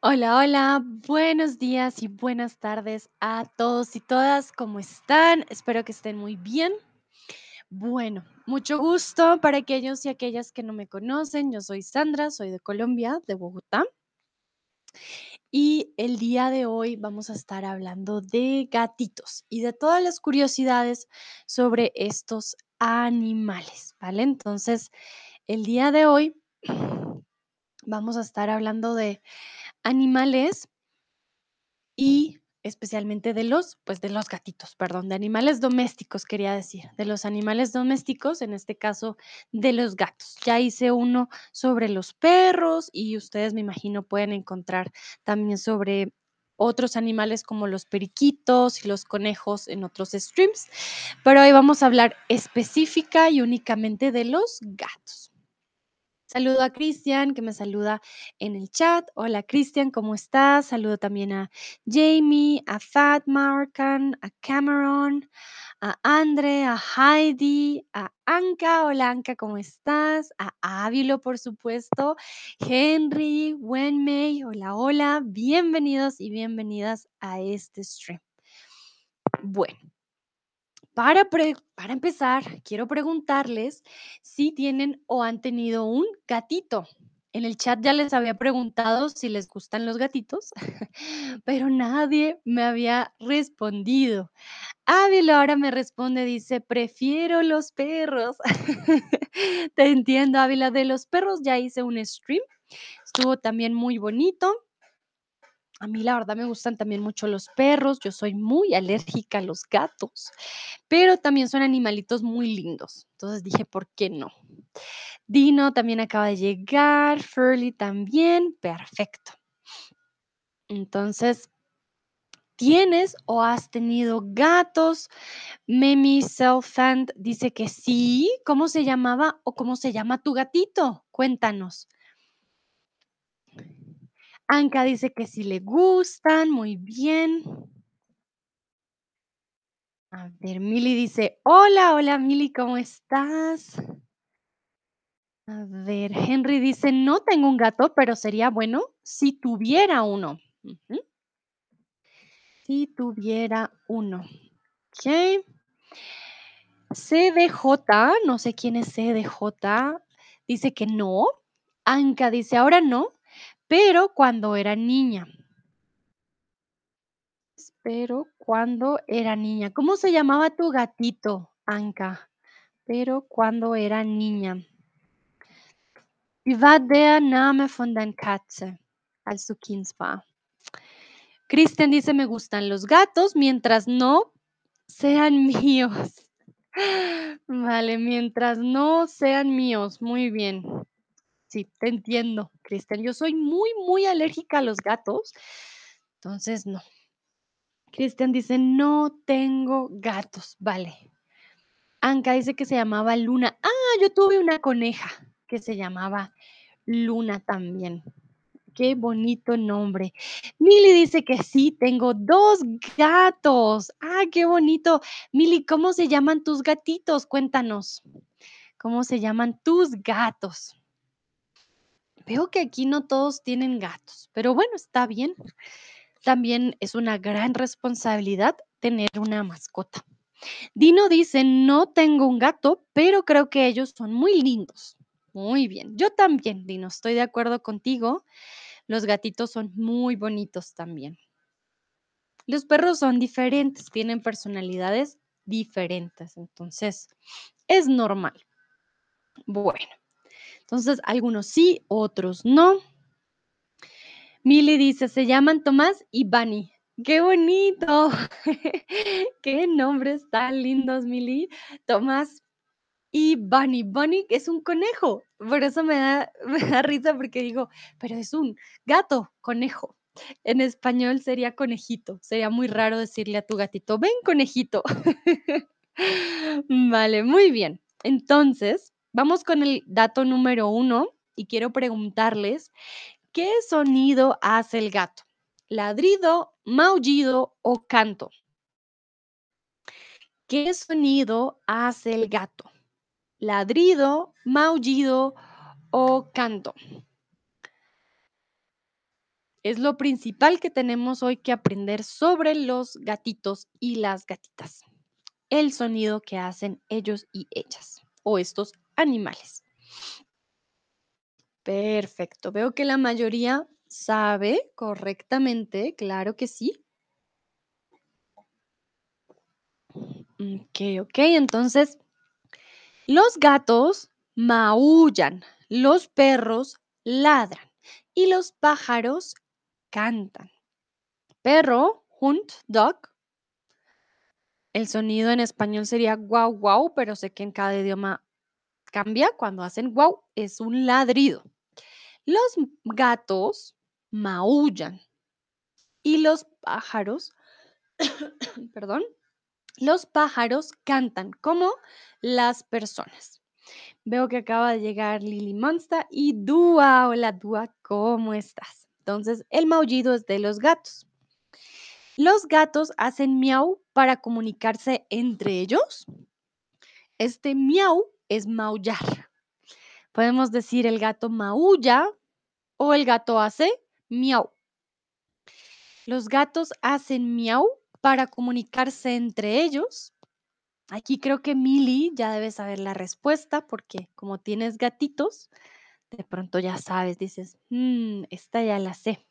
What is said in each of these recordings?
Hola, hola, buenos días y buenas tardes a todos y todas, ¿cómo están? Espero que estén muy bien. Bueno, mucho gusto para aquellos y aquellas que no me conocen. Yo soy Sandra, soy de Colombia, de Bogotá. Y el día de hoy vamos a estar hablando de gatitos y de todas las curiosidades sobre estos animales, ¿vale? Entonces, el día de hoy vamos a estar hablando de animales y especialmente de los, pues de los gatitos, perdón, de animales domésticos, quería decir, de los animales domésticos, en este caso de los gatos. Ya hice uno sobre los perros y ustedes me imagino pueden encontrar también sobre otros animales como los periquitos y los conejos en otros streams, pero hoy vamos a hablar específica y únicamente de los gatos. Saludo a Cristian, que me saluda en el chat. Hola Cristian, ¿cómo estás? Saludo también a Jamie, a Fat Markan, a Cameron, a Andre, a Heidi, a Anka. Hola Anka, ¿cómo estás? A Ávilo, por supuesto. Henry, Wenmei. Hola, hola. Bienvenidos y bienvenidas a este stream. Bueno. Para, para empezar, quiero preguntarles si tienen o han tenido un gatito. En el chat ya les había preguntado si les gustan los gatitos, pero nadie me había respondido. Ávila ahora me responde, dice, prefiero los perros. Te entiendo, Ávila. De los perros ya hice un stream. Estuvo también muy bonito. A mí la verdad me gustan también mucho los perros. Yo soy muy alérgica a los gatos pero también son animalitos muy lindos. Entonces dije, ¿por qué no? Dino también acaba de llegar, Furley también, perfecto. Entonces, ¿tienes o has tenido gatos? Memi Selfand dice que sí. ¿Cómo se llamaba o cómo se llama tu gatito? Cuéntanos. Anka dice que sí le gustan, muy bien. A ver, Mili dice, hola, hola Mili, ¿cómo estás? A ver, Henry dice, no tengo un gato, pero sería bueno si tuviera uno. Si tuviera uno. Ok. CDJ, no sé quién es CDJ, dice que no. Anka dice, ahora no, pero cuando era niña. Pero cuando era niña. ¿Cómo se llamaba tu gatito, Anka? Pero cuando era niña. Wie war der Name von deiner Katze, als du Kind war? Cristian dice, me gustan los gatos mientras no sean míos. Vale, mientras no sean míos. Muy bien. Sí, te entiendo, Cristian. Yo soy muy, muy alérgica a los gatos. Entonces, no. Cristian dice, no tengo gatos. Vale. Anka dice que se llamaba Luna. Ah, yo tuve una coneja que se llamaba Luna también. Qué bonito nombre. Mili dice que sí, tengo dos gatos. Ah, qué bonito. Mili, ¿cómo se llaman tus gatitos? Cuéntanos. ¿Cómo se llaman tus gatos? Veo que aquí no todos tienen gatos, pero bueno, está bien. También es una gran responsabilidad tener una mascota. Dino dice, no tengo un gato, pero creo que ellos son muy lindos. Muy bien. Yo también, Dino, estoy de acuerdo contigo. Los gatitos son muy bonitos también. Los perros son diferentes, tienen personalidades diferentes, entonces es normal. Bueno, entonces algunos sí, otros no. Mili dice, se llaman Tomás y Bunny. ¡Qué bonito! ¡Qué nombres tan lindos, Mili! Tomás y Bunny. Bunny es un conejo. Por eso me me da risa porque digo, pero es un gato, conejo. En español sería conejito. Sería muy raro decirle a tu gatito, ven conejito. Vale, muy bien. Entonces, vamos con el dato número uno y quiero preguntarles, ¿qué sonido hace el gato? ¿Ladrido, maullido o canto? ¿Qué sonido hace el gato? ¿Ladrido, maullido o canto? Es lo principal que tenemos hoy que aprender sobre los gatitos y las gatitas. El sonido que hacen ellos y ellas o estos animales. Perfecto. Veo que la mayoría sabe correctamente, claro que sí. Ok, ok. Entonces, los gatos maullan, los perros ladran y los pájaros cantan. Perro, Hund, Dog. El sonido en español sería guau, guau, pero sé que en cada idioma cambia. Cuando hacen guau, es un ladrido. Los gatos maullan y los pájaros, perdón, los pájaros cantan como las personas. Veo que acaba de llegar Lily Monsta y Dúa. Hola Dúa, ¿cómo estás? Entonces, el maullido es de los gatos. Los gatos hacen miau para comunicarse entre ellos. Este miau es maullar. Podemos decir el gato maulla o el gato hace miau. Los gatos hacen miau para comunicarse entre ellos. Aquí creo que Mili ya debe saber la respuesta porque como tienes gatitos, de pronto ya sabes, dices, "Mm, esta ya la sé.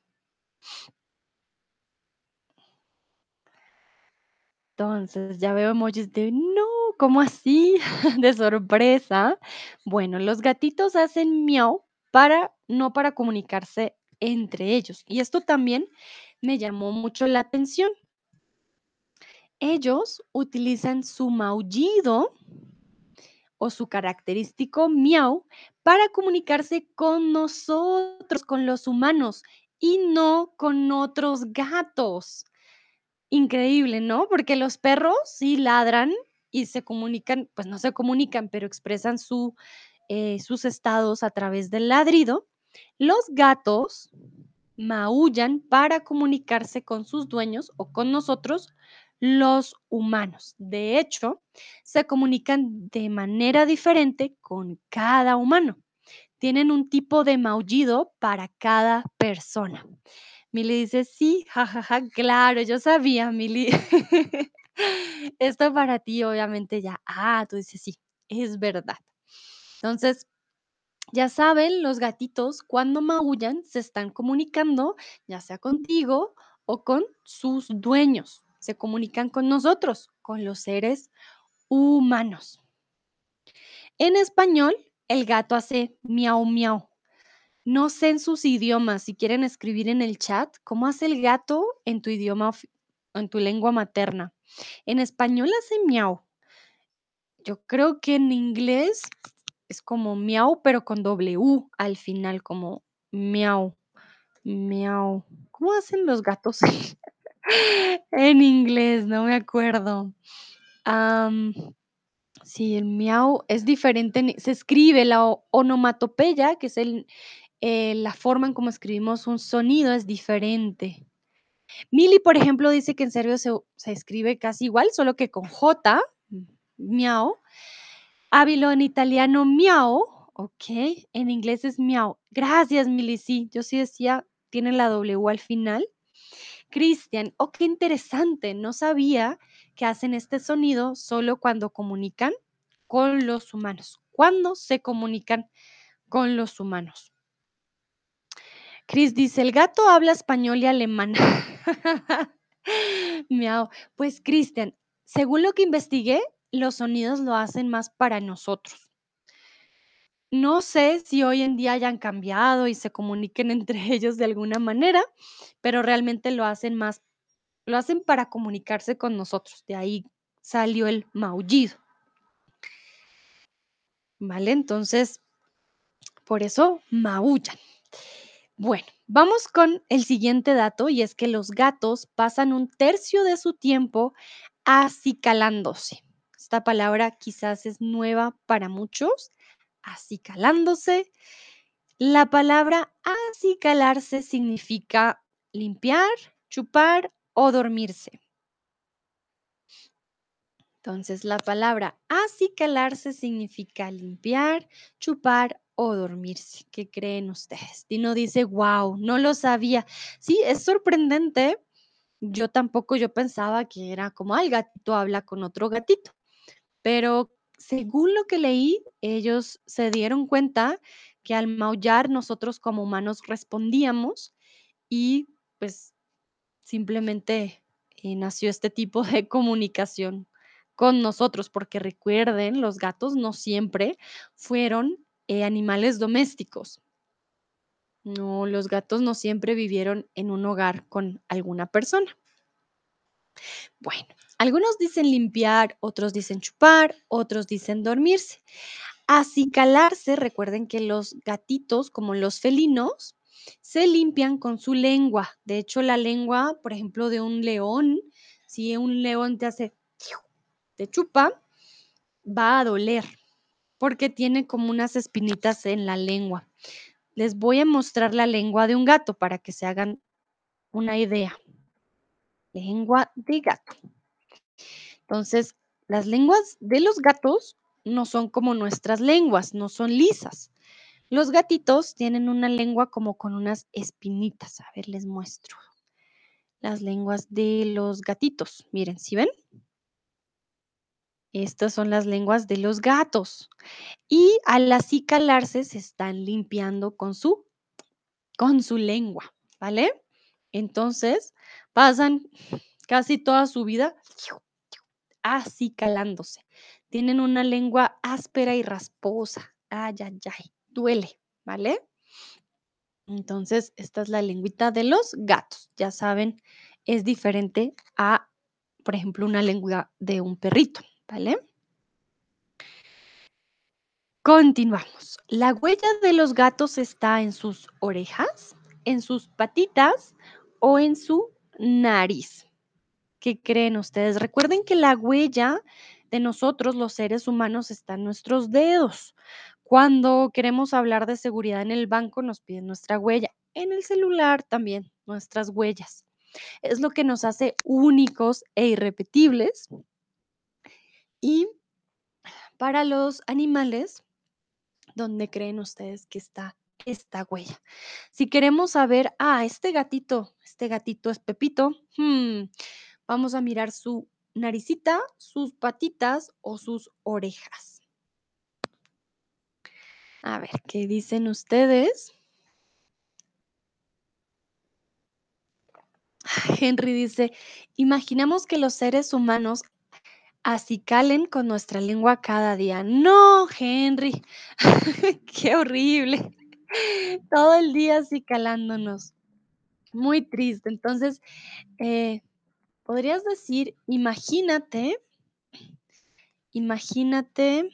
Entonces, ya veo emojis de no, ¿cómo así? De sorpresa. Bueno, los gatitos hacen miau para no para comunicarse entre ellos. Y esto también me llamó mucho la atención. Ellos utilizan su maullido o su característico miau para comunicarse con nosotros, con los humanos y no con otros gatos. Increíble, ¿no? Porque los perros sí ladran y se comunican, pues no se comunican, pero expresan su, eh, sus estados a través del ladrido. Los gatos maullan para comunicarse con sus dueños o con nosotros, los humanos. De hecho, se comunican de manera diferente con cada humano. Tienen un tipo de maullido para cada persona. Mili dice, sí, jajaja, claro, yo sabía, Mili. Esto para ti, obviamente, ya. Ah, tú dices, sí, es verdad. Entonces, ya saben, los gatitos cuando maullan se están comunicando, ya sea contigo o con sus dueños. Se comunican con nosotros, con los seres humanos. En español, el gato hace miau, miau. No sé en sus idiomas, si quieren escribir en el chat, ¿cómo hace el gato en tu idioma, en tu lengua materna? En español hace miau. Yo creo que en inglés es como miau, pero con doble U al final, como miau, miau. ¿Cómo hacen los gatos en inglés? No me acuerdo. Sí, el miau es diferente. en- Se escribe la onomatopeya, que es el, eh, la forma en cómo escribimos un sonido, es diferente. Mili, por ejemplo, dice que en serbio se, escribe casi igual, solo que con J, miau. Ávilo en italiano, miau. Ok, en inglés es miau. Gracias, Mili. Sí, yo sí decía, tiene la W al final. Cristian, oh, qué interesante. No sabía que hacen este sonido solo cuando comunican con los humanos. Cuando se comunican con los humanos. Chris dice, el gato habla español y alemán. Miau. Pues, Cristian, según lo que investigué, los sonidos lo hacen más para nosotros. No sé si hoy en día hayan cambiado y se comuniquen entre ellos de alguna manera, pero realmente lo hacen más, lo hacen para comunicarse con nosotros. De ahí salió el maullido, ¿vale? Entonces, por eso maullan. Bueno, vamos con el siguiente dato y es que los gatos pasan un tercio de su tiempo acicalándose. Esta palabra quizás es nueva para muchos, acicalándose. La palabra acicalarse significa limpiar, chupar o dormirse. Entonces, la palabra acicalarse significa limpiar, chupar o dormirse. ¿Qué creen ustedes? Dino dice, wow, no lo sabía. Sí, es sorprendente. Yo tampoco, yo pensaba que era como, el gatito habla con otro gatito. Pero según lo que leí, ellos se dieron cuenta que al maullar nosotros como humanos respondíamos y pues simplemente eh, nació este tipo de comunicación con nosotros, porque recuerden, los gatos no siempre fueron eh, animales domésticos. No, los gatos no siempre vivieron en un hogar con alguna persona. Bueno, algunos dicen limpiar, otros dicen chupar, otros dicen dormirse. Acicalarse, recuerden que los gatitos, como los felinos, se limpian con su lengua. De hecho, la lengua, por ejemplo, de un león, si un león te hace, te chupa, va a doler porque tiene como unas espinitas en la lengua. Les voy a mostrar la lengua de un gato para que se hagan una idea. Lengua de gato. Entonces, las lenguas de los gatos no son como nuestras lenguas, no son lisas. Los gatitos tienen una lengua como con unas espinitas. A ver, les muestro. Las lenguas de los gatitos. Miren, ¿sí ven? Estas son las lenguas de los gatos. Y al acicalarse se están limpiando con su, con su lengua, ¿vale? Entonces, pasan casi toda su vida acicalándose. Tienen una lengua áspera y rasposa. Ay, ay, ay, duele, ¿vale? Entonces, esta es la lengüita de los gatos. Ya saben, es diferente a, por ejemplo, una lengua de un perrito, ¿vale? Continuamos. La huella de los gatos está en sus orejas, en sus patitas o en su nariz. ¿Qué creen ustedes? Recuerden que la huella de nosotros, los seres humanos, está en nuestros dedos. Cuando queremos hablar de seguridad en el banco, nos piden nuestra huella. En el celular también, nuestras huellas. Es lo que nos hace únicos e irrepetibles. Y para los animales, ¿dónde creen ustedes que está esta huella? Si queremos saber, ah, este gatito, este gatito es Pepito, hmm, Vamos a mirar su naricita, sus patitas o sus orejas. A ver, ¿qué dicen ustedes? Henry dice, imaginamos que los seres humanos acicalen con nuestra lengua cada día. No, Henry, qué horrible. Todo el día acicalándonos. Muy triste. Entonces, eh, podrías decir, imagínate, imagínate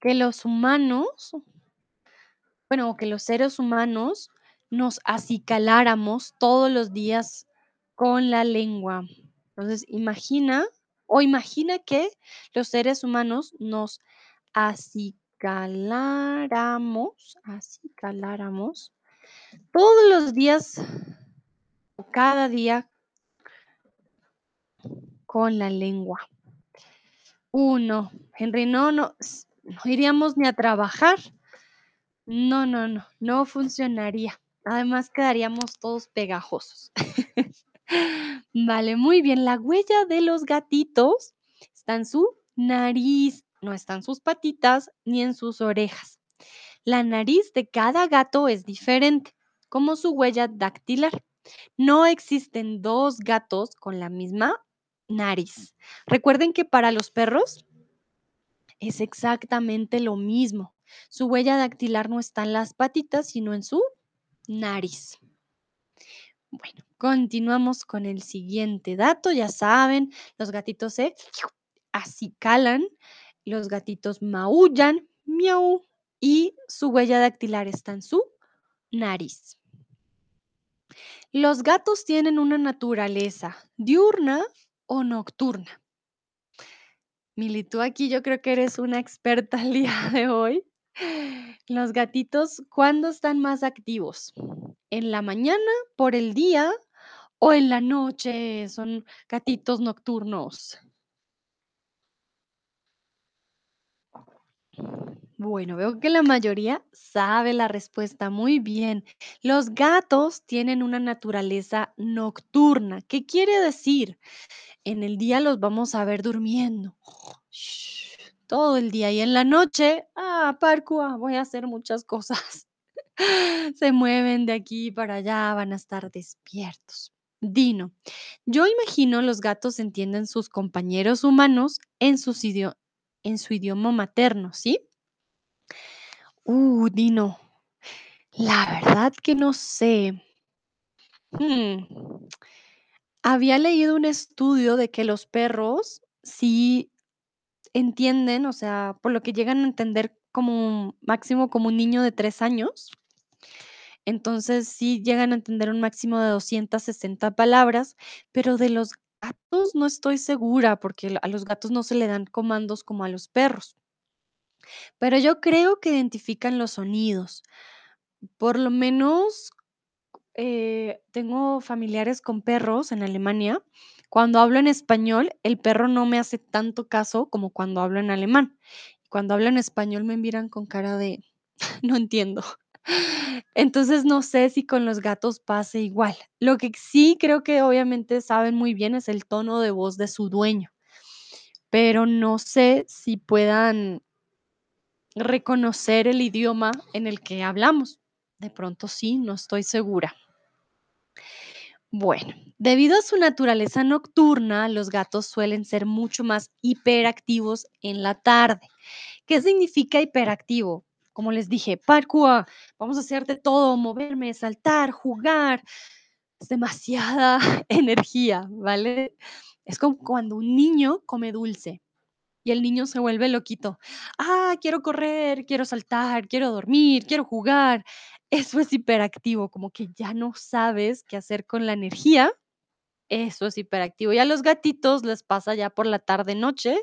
que los humanos, bueno, que los seres humanos nos acicaláramos todos los días con la lengua. Entonces, imagina o imagina que los seres humanos nos acicaláramos, acicaláramos todos los días, cada día con la lengua. Uno, Henry, no, no, no iríamos ni a trabajar. No, no, no, no funcionaría. Además quedaríamos todos pegajosos. Vale, muy bien. La huella de los gatitos está en su nariz, no está en sus patitas ni en sus orejas. La nariz de cada gato es diferente, como su huella dactilar. No existen dos gatos con la misma nariz. Recuerden que para los perros es exactamente lo mismo. Su huella dactilar no está en las patitas, sino en su nariz. Bueno, continuamos con el siguiente dato. Ya saben, los gatitos se acicalan, los gatitos maullan, miau, y su huella dactilar está en su nariz. Los gatos tienen una naturaleza diurna o nocturna. Mili, tú aquí yo creo que eres una experta el día de hoy. Los gatitos, ¿cuándo están más activos? ¿En la mañana, por el día o en la noche, son gatitos nocturnos. Bueno, veo que la mayoría sabe la respuesta muy bien. Los gatos tienen una naturaleza nocturna. ¿Qué quiere decir? En el día los vamos a ver durmiendo todo el día y en la noche, ah, parkour, voy a hacer muchas cosas. Se mueven de aquí para allá, van a estar despiertos. Dino, yo imagino los gatos entienden sus compañeros humanos en, su idioma materno, ¿sí? Uh, Dino, la verdad que no sé. Hmm, Había leído un estudio de que los perros sí entienden, o sea, por lo que llegan a entender como máximo como un niño de 3 años. Entonces, sí llegan a entender un máximo de 260 palabras, pero de los gatos no estoy segura, porque a los gatos no se le dan comandos como a los perros, pero yo creo que identifican los sonidos. Por lo menos, eh, tengo familiares con perros en Alemania. Cuando hablo en español, el perro no me hace tanto caso como cuando hablo en alemán. Cuando hablo en español me miran con cara de no entiendo. Entonces, no sé si con los gatos pase igual. Lo que sí creo que obviamente saben muy bien es el tono de voz de su dueño, pero no sé si puedan reconocer el idioma en el que hablamos. De pronto sí, no estoy segura. Bueno, debido a su naturaleza nocturna, los gatos suelen ser mucho más hiperactivos en la tarde. ¿Qué significa hiperactivo? Como les dije, parkour, vamos a hacer de todo, moverme, saltar, jugar. Es demasiada energía, ¿vale? Es como cuando un niño come dulce y el niño se vuelve loquito. Ah, quiero correr, quiero saltar, quiero dormir, quiero jugar. Eso es hiperactivo, como que ya no sabes qué hacer con la energía. Eso es hiperactivo. Y a los gatitos les pasa ya por la tarde noche,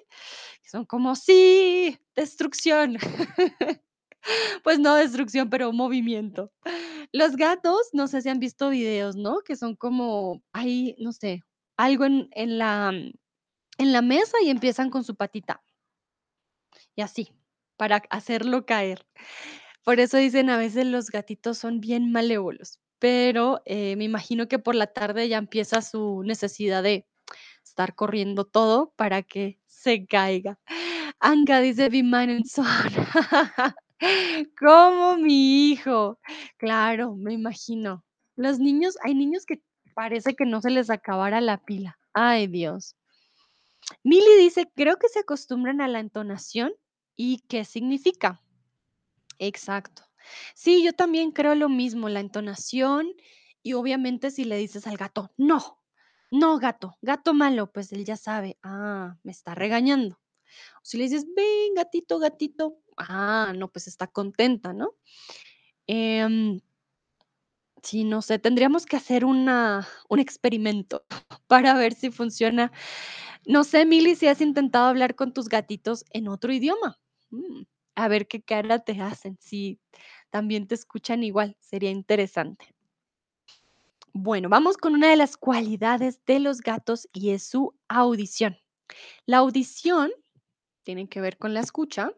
que son como, sí, destrucción. Pues no destrucción, pero movimiento. Los gatos, no sé si han visto videos, ¿no? Que son como, hay, no sé, algo en, la, mm, en la mesa y empiezan con su patita y así, para hacerlo caer. Por eso dicen a veces los gatitos son bien malévolos, pero eh, me imagino que por la tarde ya empieza su necesidad de estar corriendo todo para que se caiga. Anka dice: "Wie meinen Sohn". Como mi hijo. Claro, me imagino. Los niños hay niños que parece que no se les acabara la pila. Ay, Dios. Mili dice: "Creo que se acostumbran a la entonación y qué significa". Exacto. Sí, yo también creo lo mismo, la entonación y obviamente si le dices al gato: "No, no, gato, gato malo", pues él ya sabe: "Ah, me está regañando". Si le dices: "Ven, gatito, gatito", ah, no, pues está contenta, ¿no? Em, sí, no sé, tendríamos que hacer una un experimento para ver si funciona. No sé, Mili, si has intentado hablar con tus gatitos en otro idioma. Mm, a ver qué cara te hacen, si también te escuchan igual, sería interesante. Bueno, vamos con una de las cualidades de los gatos y es su audición. La audición tiene que ver con la escucha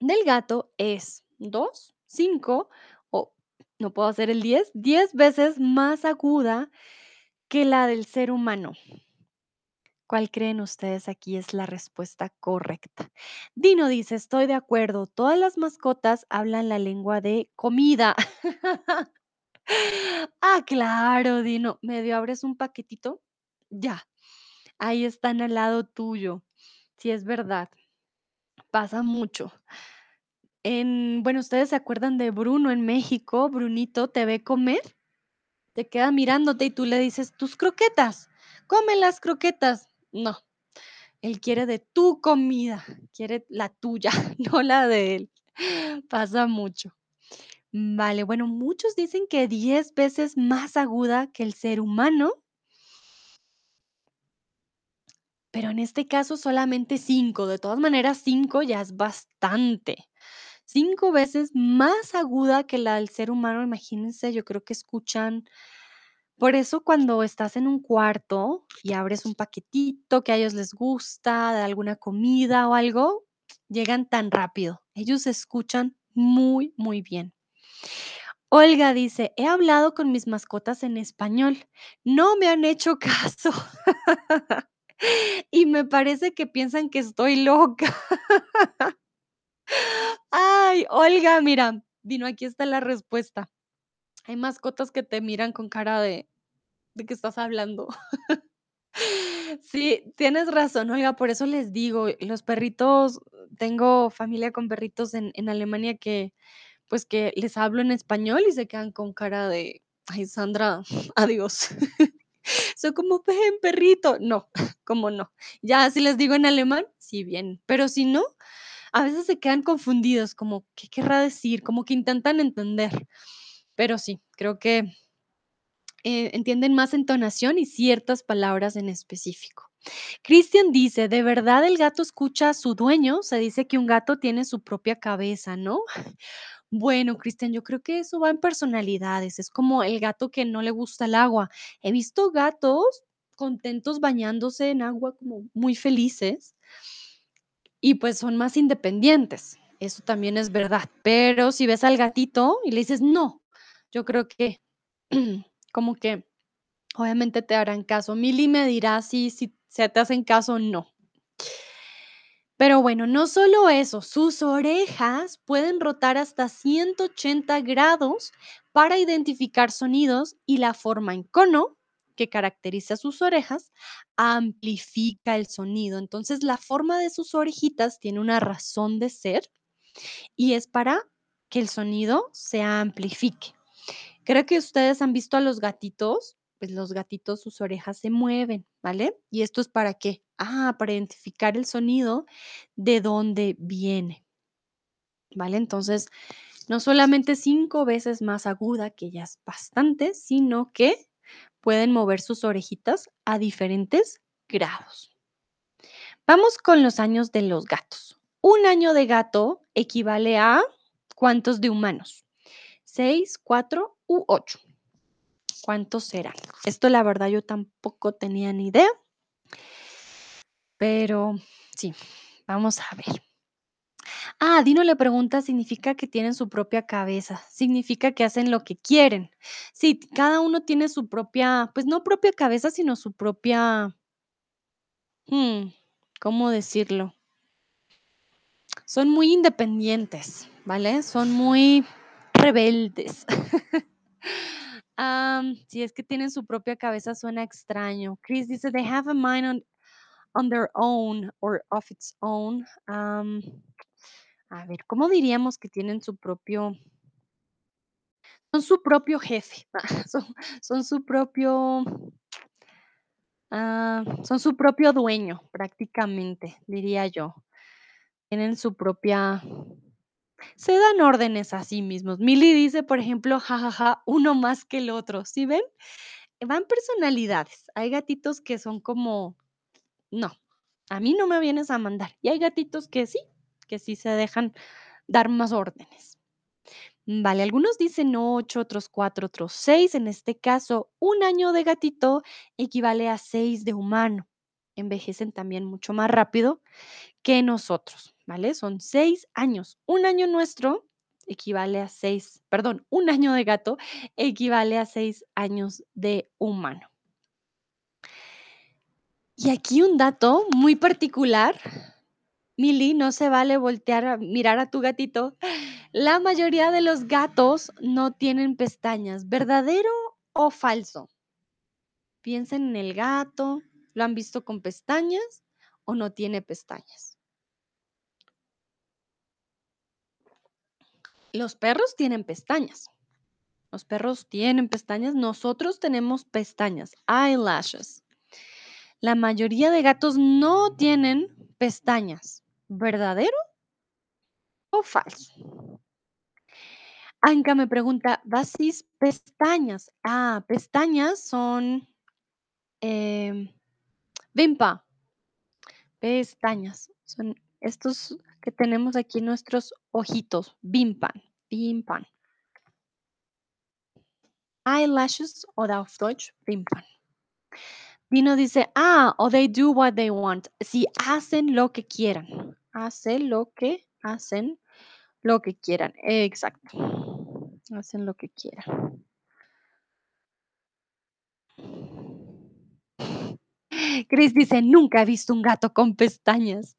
del gato es 2, 5 o no puedo hacer el 10, 10 veces más aguda que la del ser humano. ¿Cuál creen ustedes aquí es la respuesta correcta? Dino dice, estoy de acuerdo, todas las mascotas hablan la lengua de comida. ah, claro, Dino, medio abres un paquetito, ya, ahí están al lado tuyo. Sí, es verdad, pasa mucho. En bueno, ¿ustedes se acuerdan de Bruno en México? Brunito te ve comer, te queda mirándote y tú le dices: "Tus croquetas, come las croquetas". No, él quiere de tu comida, quiere la tuya, no la de él. Pasa mucho. Vale, bueno, muchos dicen que 10 veces más aguda que el ser humano, pero en este caso solamente 5. De todas maneras, 5 ya es bastante. 5 veces más aguda que la del ser humano, imagínense, yo creo que escuchan por eso cuando estás en un cuarto y abres un paquetito que a ellos les gusta, de alguna comida o algo, llegan tan rápido. Ellos escuchan muy, muy bien. Olga dice, he hablado con mis mascotas en español. No me han hecho caso. y me parece que piensan que estoy loca. Ay, Olga, mira, vino, aquí está la respuesta. Hay mascotas que te miran con cara de, ¿de qué estás hablando? Sí, tienes razón, Olga, por eso les digo, los perritos, tengo familia con perritos en, en Alemania que, pues que les hablo en español y se quedan con cara de, ay, Sandra, adiós. Soy como, ven, perrito. No, como no. Ya si les digo en alemán, sí, bien, pero si no, a veces se quedan confundidos, como, ¿qué querrá decir? Como que intentan entender. Pero sí, creo que eh, entienden más entonación y ciertas palabras en específico. Cristian dice, ¿de verdad el gato escucha a su dueño? Se dice que un gato tiene su propia cabeza, ¿no? Bueno, Cristian, yo creo que eso va en personalidades. Es como el gato que no le gusta el agua. He visto gatos contentos bañándose en agua, como muy felices, y pues son más independientes. Eso también es verdad. Pero si ves al gatito y le dices no, yo creo que como que obviamente te harán caso. Mili me dirá si, si se te hacen caso o no. Pero bueno, no solo eso, sus orejas pueden rotar hasta 180 grados para identificar sonidos y la forma en cono que caracteriza sus orejas amplifica el sonido. Entonces, la forma de sus orejitas tiene una razón de ser y es para que el sonido se amplifique. Creo que ustedes han visto a los gatitos, pues los gatitos, sus orejas se mueven, ¿vale? ¿Y esto es para qué? Ah, para identificar el sonido de dónde viene, ¿vale? Entonces, no solamente cinco veces más aguda, que ya es bastante, sino que pueden mover sus orejitas a diferentes grados. Vamos con los años de los gatos. Un año de gato equivale a ¿cuántos de humanos? ¿Seis, cuatro u ocho? ¿Cuántos serán? Esto la verdad yo tampoco tenía ni idea, pero sí, vamos a ver. Ah, Dino le pregunta, significa que tienen su propia cabeza, significa que hacen lo que quieren. Sí, cada uno tiene su propia, pues no propia cabeza, sino su propia, hmm, ¿cómo decirlo? Son muy independientes, ¿vale? Son muy rebeldes. Si es que tienen su propia cabeza, suena extraño. Chris dice, they have a mind on, on their own or of its own. A ver, ¿cómo diríamos que tienen su propio, son su propio jefe, son, son su propio, ah, son su propio dueño, prácticamente, diría yo. Tienen su propia, se dan órdenes a sí mismos. Milly dice, por ejemplo, jajaja, uno más que el otro, ¿sí ven? Van personalidades. Hay gatitos que son como, no, a mí no me vienes a mandar. Y hay gatitos que sí, que sí se dejan dar más órdenes. Vale, algunos dicen 8, otros 4, otros 6. En este caso, un año de gatito equivale a 6 de humano. Envejecen también mucho más rápido que nosotros, ¿vale? Son 6 años. Un año nuestro equivale a 6, perdón, un año de gato equivale a 6 años de humano. Y aquí un dato muy particular. Mili, no se vale voltear a mirar a tu gatito. La mayoría de los gatos no tienen pestañas. ¿Verdadero o falso? Piensen en el gato. ¿Lo han visto con pestañas o no tiene pestañas? Los perros tienen pestañas. Los perros tienen pestañas. Nosotros tenemos pestañas, eyelashes. La mayoría de gatos no tienen pestañas. ¿Verdadero o falso? Anka me pregunta, ¿basis pestañas? Ah, pestañas son em, vimpa. Pestañas. Son estos que tenemos aquí nuestros ojitos. Vimpan. Vimpan. Eyelashes oder auf Deutsch Wimpern. Dino dice, ah, o they do what they want. Si hacen lo que quieran. Hace lo que hacen lo que quieran. Exacto. Hacen lo que quieran. Chris dice: "Nunca he visto un gato con pestañas".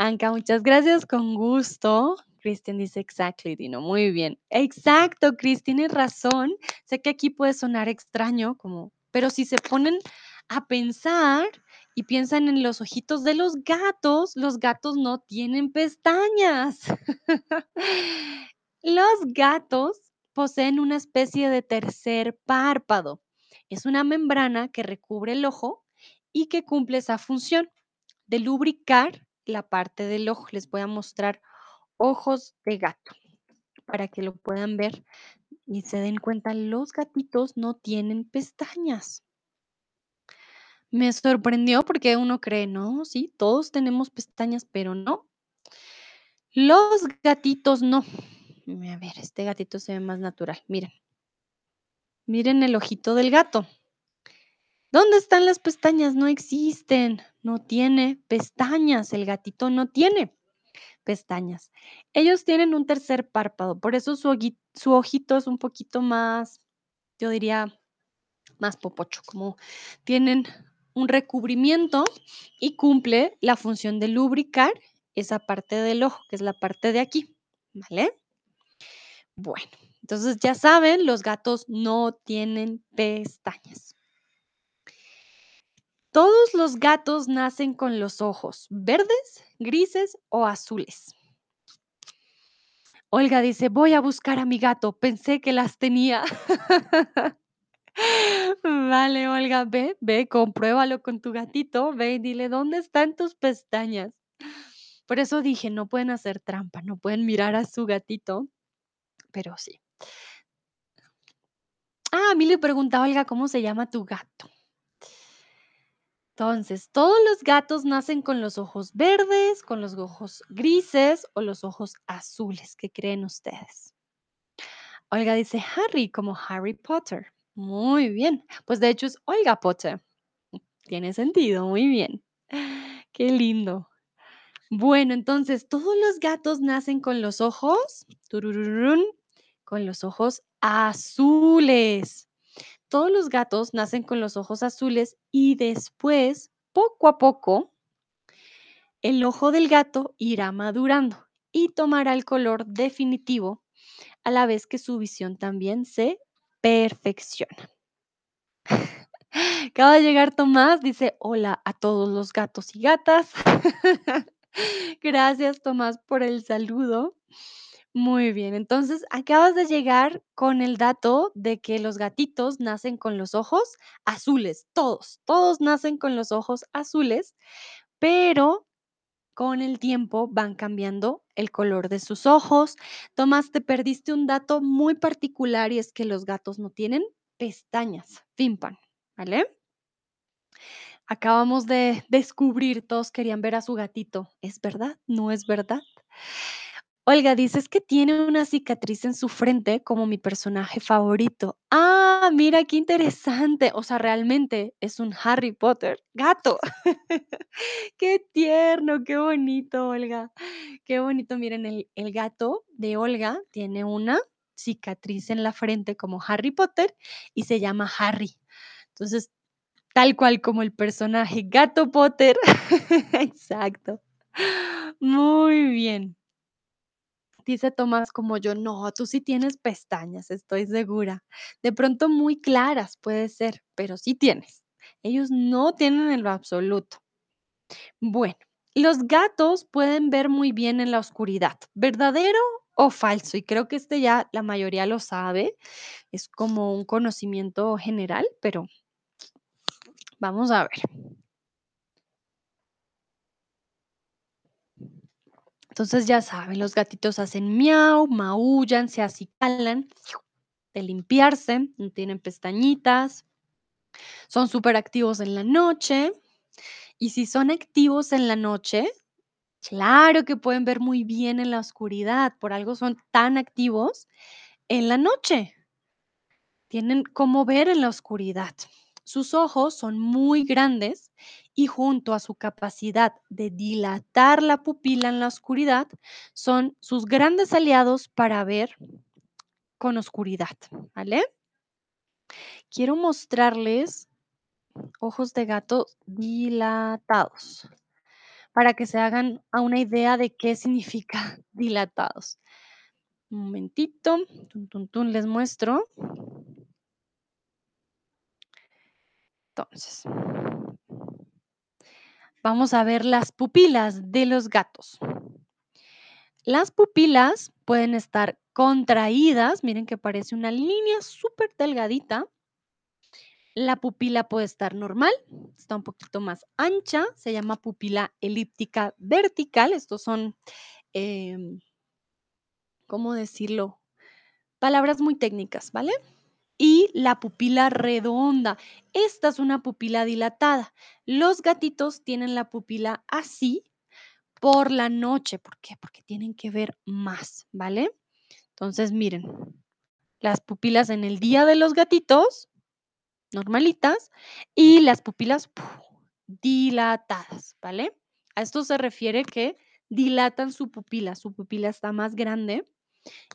Anka, muchas gracias, con gusto. Christian dice: "Exactly, Dino". Muy bien. Exacto, Chris, tienes razón. Sé que aquí puede sonar extraño, como pero si se ponen a pensar y piensan en los ojitos de los gatos, los gatos no tienen pestañas. Los gatos poseen una especie de tercer párpado. Es una membrana que recubre el ojo y que cumple esa función de lubricar la parte del ojo. Les voy a mostrar ojos de gato para que lo puedan ver y se den cuenta, los gatitos no tienen pestañas. Me sorprendió porque uno cree, no, sí, todos tenemos pestañas, pero no. Los gatitos no. A ver, este gatito se ve más natural. Miren. Miren el ojito del gato. ¿Dónde están las pestañas? No existen. No tiene pestañas. El gatito no tiene pestañas. Ellos tienen un tercer párpado, por eso su, ojito es un poquito más, yo diría, más popocho, como tienen un recubrimiento y cumple la función de lubricar esa parte del ojo, que es la parte de aquí, ¿vale? Bueno, entonces ya saben, los gatos no tienen pestañas. Todos los gatos nacen con los ojos verdes, grises o azules. Olga dice, voy a buscar a mi gato, pensé que las tenía. Vale, Olga, ve, ve, compruébalo con tu gatito, ve y dile, ¿dónde están tus pestañas? Por eso dije, no pueden hacer trampa, no pueden mirar a su gatito, pero sí. Ah, a mí le preguntaba Olga, ¿cómo se llama tu gato? Entonces, todos los gatos nacen con los ojos verdes, con los ojos grises o los ojos azules. ¿Qué creen ustedes? Olga dice Harry, como Harry Potter. Muy bien. Pues de hecho es Olga Potter. Tiene sentido, muy bien. Qué lindo. Bueno, entonces todos los gatos nacen con los ojos, con los ojos azules. Todos los gatos nacen con los ojos azules y después, poco a poco, el ojo del gato irá madurando y tomará el color definitivo a la vez que su visión también se perfecciona. Acaba de llegar Tomás, dice hola a todos los gatos y gatas. Gracias Tomás por el saludo. Muy bien, entonces acabas de llegar con el dato de que los gatitos nacen con los ojos azules, todos, todos nacen con los ojos azules, pero con el tiempo van cambiando el color de sus ojos. Tomás, te perdiste un dato muy particular y es que los gatos no tienen pestañas, fimpan, ¿vale? Acabamos de descubrir, todos querían ver a su gatito. ¿Es verdad? ¿No es verdad? Olga dice, es que tiene una cicatriz en su frente como mi personaje favorito. Ah, mira qué interesante. O sea, realmente es un Harry Potter gato. Qué tierno, qué bonito, Olga. Qué bonito. Miren, el, el gato de Olga tiene una cicatriz en la frente como Harry Potter y se llama Harry. Entonces, tal cual como el personaje Gato Potter. Exacto. Muy bien. Dice Tomás como yo, no, tú sí tienes pestañas, estoy segura. De pronto muy claras puede ser, pero sí tienes. Ellos no tienen en lo absoluto. Bueno, los gatos pueden ver muy bien en la oscuridad, ¿verdadero o falso? Y creo que este ya la mayoría lo sabe, es como un conocimiento general, pero vamos a ver. Entonces ya saben, los gatitos hacen miau, maullan, se acicalan de limpiarse, no tienen pestañitas, son súper activos en la noche. Y si son activos en la noche, claro que pueden ver muy bien en la oscuridad, por algo son tan activos en la noche. Tienen cómo ver en la oscuridad. Sus ojos son muy grandes y junto a su capacidad de dilatar la pupila en la oscuridad, son sus grandes aliados para ver con oscuridad, ¿vale? Quiero mostrarles ojos de gato dilatados para que se hagan a una idea de qué significa dilatados. Un momentito, les muestro. Entonces, vamos a ver las pupilas de los gatos. Las pupilas pueden estar contraídas, miren que parece una línea súper delgadita. La pupila puede estar normal, está un poquito más ancha, se llama pupila elíptica vertical. Estos son, em, ¿cómo decirlo? Palabras muy técnicas, ¿vale? Y la pupila redonda. Esta es una pupila dilatada. Los gatitos tienen la pupila así por la noche. ¿Por qué? Porque tienen que ver más, ¿vale? Entonces, miren, las pupilas en el día de los gatitos, normalitas, y las pupilas dilatadas, ¿vale? A esto se refiere que dilatan su pupila, su pupila está más grande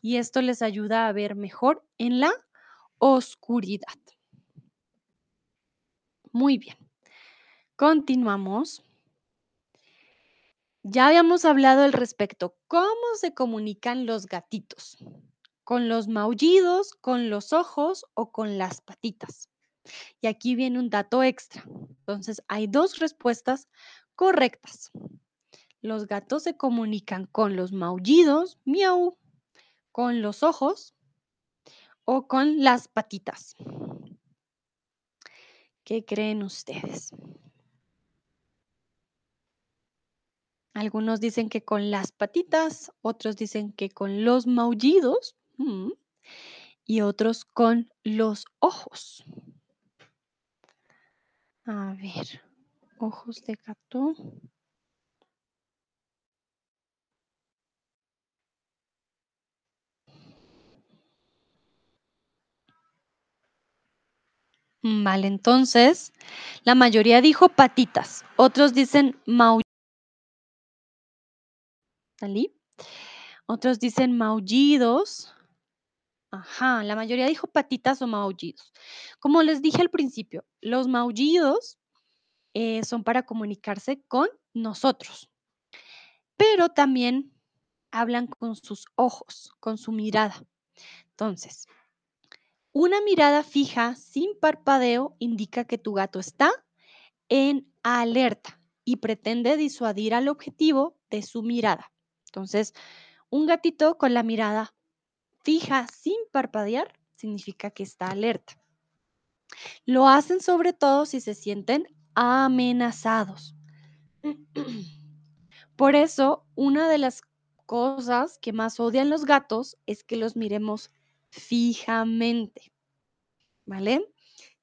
y esto les ayuda a ver mejor en la oscuridad. Muy bien. Continuamos. Ya habíamos hablado al respecto. ¿Cómo se comunican los gatitos? ¿Con los maullidos, con los ojos o con las patitas? Y aquí viene un dato extra. Entonces, hay dos respuestas correctas. Los gatos se comunican con los maullidos, miau, con los ojos o con las patitas. ¿Qué creen ustedes? Algunos dicen que con las patitas, otros dicen que con los maullidos mm, y otros con los ojos. A ver, ojos de gato. Vale, entonces la mayoría dijo patitas, otros dicen maullidos. ¿Salí? Otros dicen maullidos. Ajá, la mayoría dijo patitas o maullidos. Como les dije al principio, los maullidos eh, son para comunicarse con nosotros, pero también hablan con sus ojos, con su mirada. Entonces, una mirada fija sin parpadeo indica que tu gato está en alerta y pretende disuadir al objetivo de su mirada. Entonces, un gatito con la mirada fija sin parpadear significa que está alerta. Lo hacen sobre todo si se sienten amenazados. Por eso, una de las cosas que más odian los gatos es que los miremos fijamente. ¿Vale?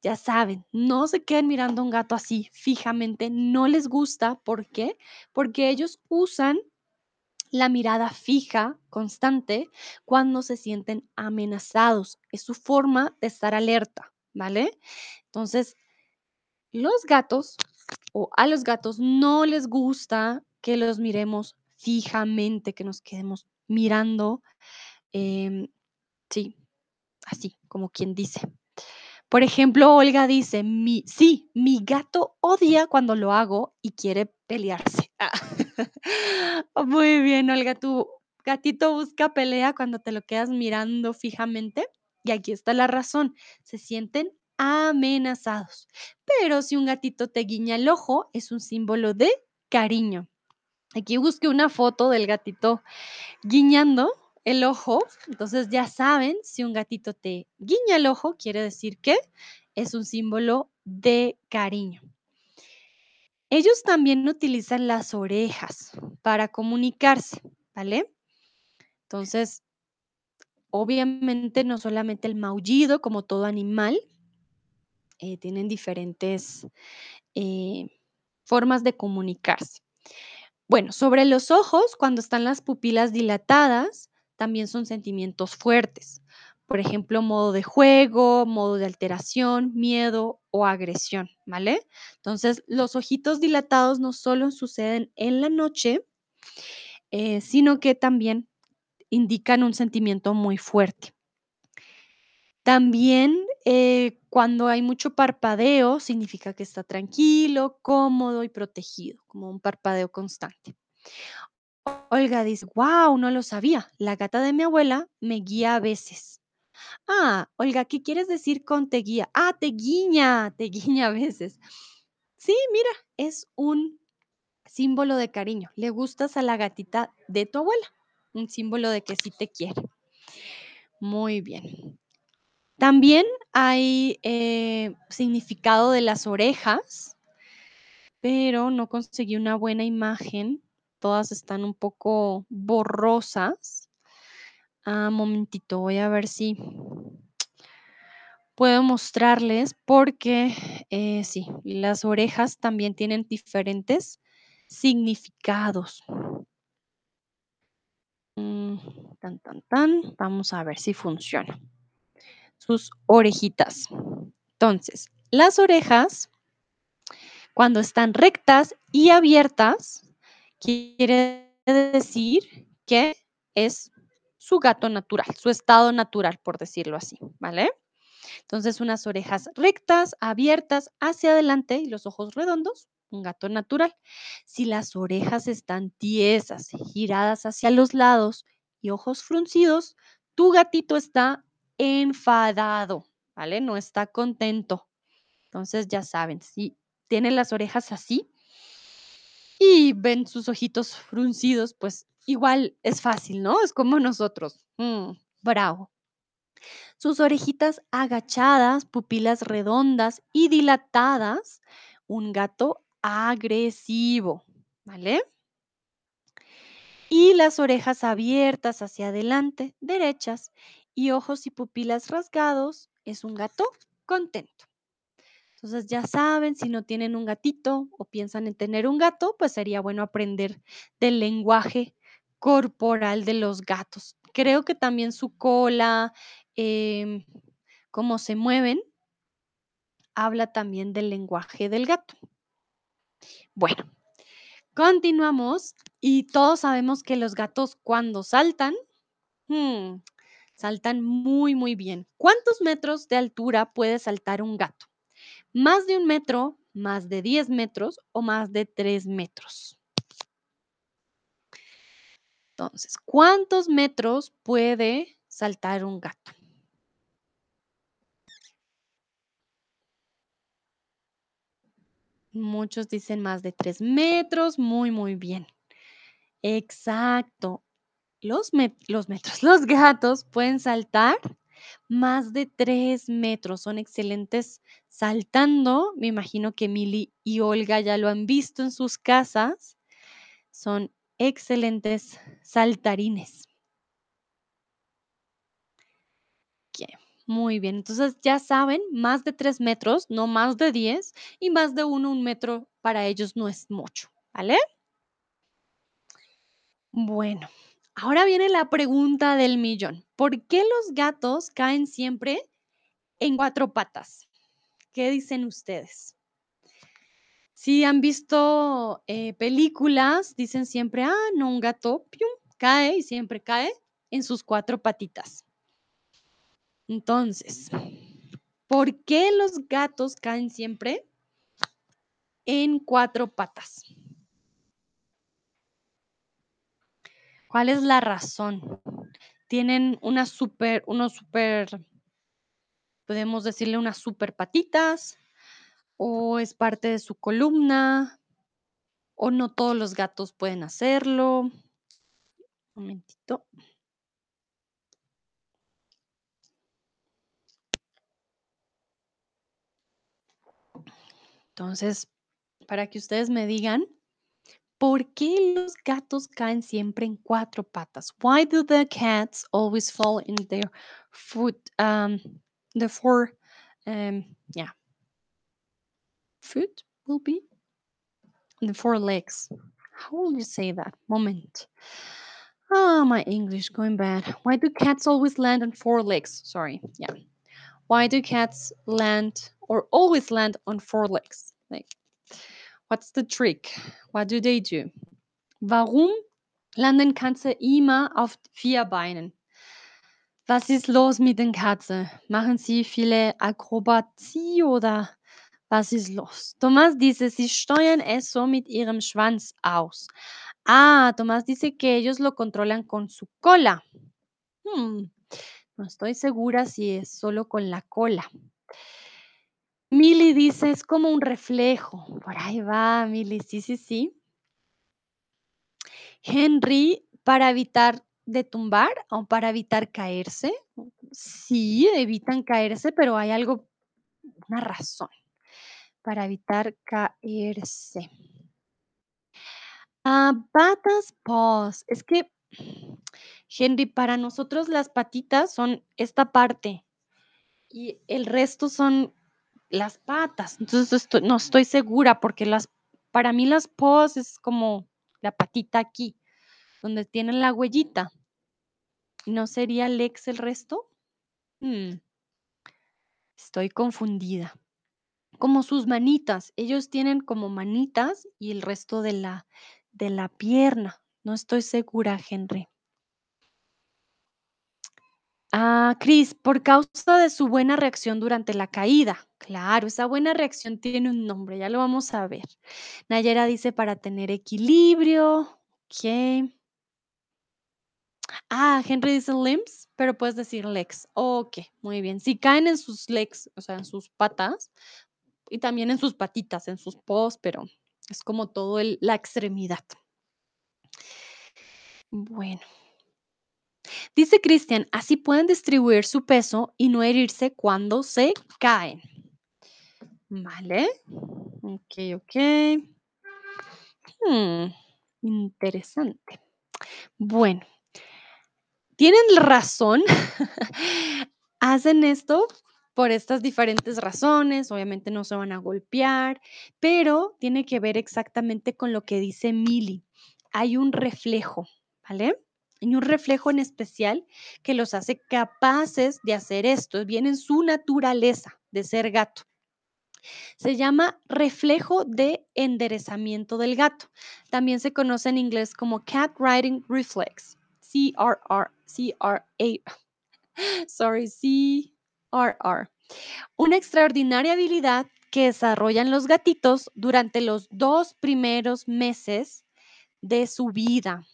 Ya saben, no se queden mirando a un gato así fijamente, no les gusta. ¿Por qué? Porque ellos usan la mirada fija, constante, cuando se sienten amenazados. Es su forma de estar alerta, ¿vale? Entonces, los gatos o a los gatos no les gusta que los miremos fijamente, que nos quedemos mirando, em, sí, así como quien dice. Por ejemplo, Olga dice, mi, sí, mi gato odia cuando lo hago y quiere pelearse. Muy bien, Olga, tu gatito busca pelea cuando te lo quedas mirando fijamente. Y aquí está la razón, se sienten amenazados. Pero si un gatito te guiña el ojo, es un símbolo de cariño. Aquí busqué una foto del gatito guiñando el ojo. Entonces ya saben, si un gatito te guiña el ojo, quiere decir que es un símbolo de cariño. Ellos también utilizan las orejas para comunicarse, ¿vale? Entonces, obviamente no solamente el maullido, como todo animal, eh, tienen diferentes eh, formas de comunicarse. Bueno, sobre los ojos, cuando están las pupilas dilatadas, también son sentimientos fuertes. por ejemplo, modo de juego, modo de alteración, miedo o agresión, ¿vale? Entonces, los ojitos dilatados no solo suceden en la noche, eh, sino que también indican un sentimiento muy fuerte. También, eh, cuando hay mucho parpadeo, significa que está tranquilo, cómodo y protegido, como un parpadeo constante. Olga dice, wow, no lo sabía. La gata de mi abuela me guía a veces. Ah, Olga, ¿qué quieres decir con te guía? Ah, te guiña, te guiña a veces. Sí, mira, es un símbolo de cariño. Le gustas a la gatita de tu abuela, un símbolo de que sí te quiere. Muy bien. También hay eh, significado de las orejas, pero no conseguí una buena imagen. Todas están un poco borrosas. Ah, momentito, voy a ver si puedo mostrarles porque eh, sí, las orejas también tienen diferentes significados. Mm, tan, tan, tan. Vamos a ver si funciona. Sus orejitas. Entonces, las orejas, cuando están rectas y abiertas, quiere decir que es su gato natural, su estado natural, por decirlo así, ¿vale? Entonces, unas orejas rectas, abiertas hacia adelante y los ojos redondos, un gato natural. Si las orejas están tiesas, giradas hacia los lados y ojos fruncidos, tu gatito está enfadado, ¿vale? No está contento. Entonces, ya saben, si tienen las orejas así y ven sus ojitos fruncidos, pues igual es fácil, ¿no? Es como nosotros. Mm, bravo. Sus orejitas agachadas, pupilas redondas y dilatadas, un gato agresivo, ¿vale? Y las orejas abiertas hacia adelante, derechas, y ojos y pupilas rasgados, es un gato contento. Entonces ya saben, si no tienen un gatito o piensan en tener un gato, pues sería bueno aprender del lenguaje corporal de los gatos. Creo que también su cola, em, cómo se mueven, habla también del lenguaje del gato. Bueno, continuamos y todos sabemos que los gatos cuando saltan, hmm, saltan muy, muy bien. ¿Cuántos metros de altura puede saltar un gato? ¿Más de un metro, más de 10 metros o más de 3 metros? Entonces, ¿cuántos metros puede saltar un gato? Muchos dicen más de 3 metros, muy, muy bien. Exacto. Los, los metros, los gatos pueden saltar más de 3 metros, son excelentes saltando. Me imagino que Mili y Olga ya lo han visto en sus casas. Son excelentes saltarines. Muy bien, entonces ya saben, más de 3 metros, no más de 10, y más de uno, un metro para ellos no es mucho, ¿vale? Bueno, ahora viene la pregunta del millón. ¿Por qué los gatos caen siempre en cuatro patas? ¿Qué dicen ustedes? Si han visto eh, películas, dicen siempre, ah, no, un gato pium, cae y siempre cae en sus cuatro patitas. Entonces, ¿por qué los gatos caen siempre en cuatro patas? ¿Cuál es la razón? Tienen una super, unos super, podemos decirle unas super patitas, o es parte de su columna, o no todos los gatos pueden hacerlo. Un momentito. Entonces, para que ustedes me digan, ¿por qué los gatos caen siempre en cuatro patas? Why do the cats always fall in their foot, um, the four, um, yeah, foot will be the four legs. How will you say that? Moment. Ah, my English going bad. Why do cats always land on four legs? Sorry. Yeah. Why do cats land or always land on four legs? Like, what's the trick? What do they do? Warum landen Katzen immer auf vier Beinen? Was ist los mit den Katzen? Machen sie viele Akrobatie oder was ist los? Tomás dice, sie steuern es so mit ihrem Schwanz aus. Ah, Tomás dice que ellos lo controlan con su cola. Hmm, no estoy segura si es solo con la cola. Mili dice, es como un reflejo. Por ahí va, Mili. Sí, sí, sí. Henry, para evitar de tumbar o para evitar caerse. Sí, evitan caerse, pero hay algo, una razón para evitar caerse. Ah, patas, paws. Es que, Henry, para nosotros las patitas son esta parte y el resto son las patas. Entonces no estoy segura porque las, para mí las paws es como la patita aquí, donde tienen la huellita. ¿No sería legs el resto? Mm, estoy confundida. Como sus manitas. Ellos tienen como manitas y el resto de la, de la pierna. No estoy segura, Henry. Ah, Cris, por causa de su buena reacción durante la caída. Claro, esa buena reacción tiene un nombre, ya lo vamos a ver. Nayera dice para tener equilibrio. Ok. Ah, Henry dice limbs, pero puedes decir legs. Ok, muy bien. Si caen en sus legs, o sea, en sus patas, y también en sus patitas, en sus paws, pero es como todo la extremidad. Bueno, dice Cristian, así pueden distribuir su peso y no herirse cuando se caen. Vale. Ok, ok. Hmm, interesante. Bueno, tienen razón. Hacen esto por estas diferentes razones. Obviamente no se van a golpear, pero tiene que ver exactamente con lo que dice Milly. Hay un reflejo, ¿vale? Hay un reflejo en especial que los hace capaces de hacer esto. Viene en su naturaleza de ser gato. Se llama reflejo de enderezamiento del gato. También se conoce en inglés como cat riding reflex. CRR, CRA, sorry, CRR. Una extraordinaria habilidad que desarrollan los gatitos durante los dos primeros meses de su vida,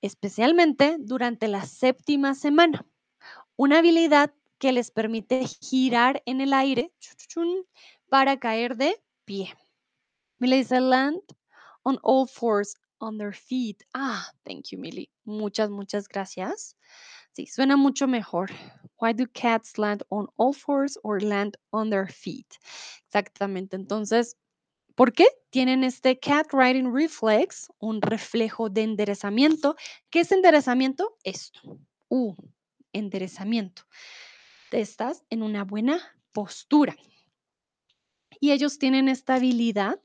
especialmente durante la séptima semana. Una habilidad que les permite girar en el aire para caer de pie. Millie dice land on all fours on their feet. Ah, thank you, Millie. Muchas, muchas gracias. Sí, suena mucho mejor. Why do cats land on all fours or land on their feet? Exactamente. Entonces, ¿por qué tienen este cat riding reflex, un reflejo de enderezamiento? ¿Qué es enderezamiento? Esto. Uh, enderezamiento. Estás en una buena postura. Y ellos tienen esta habilidad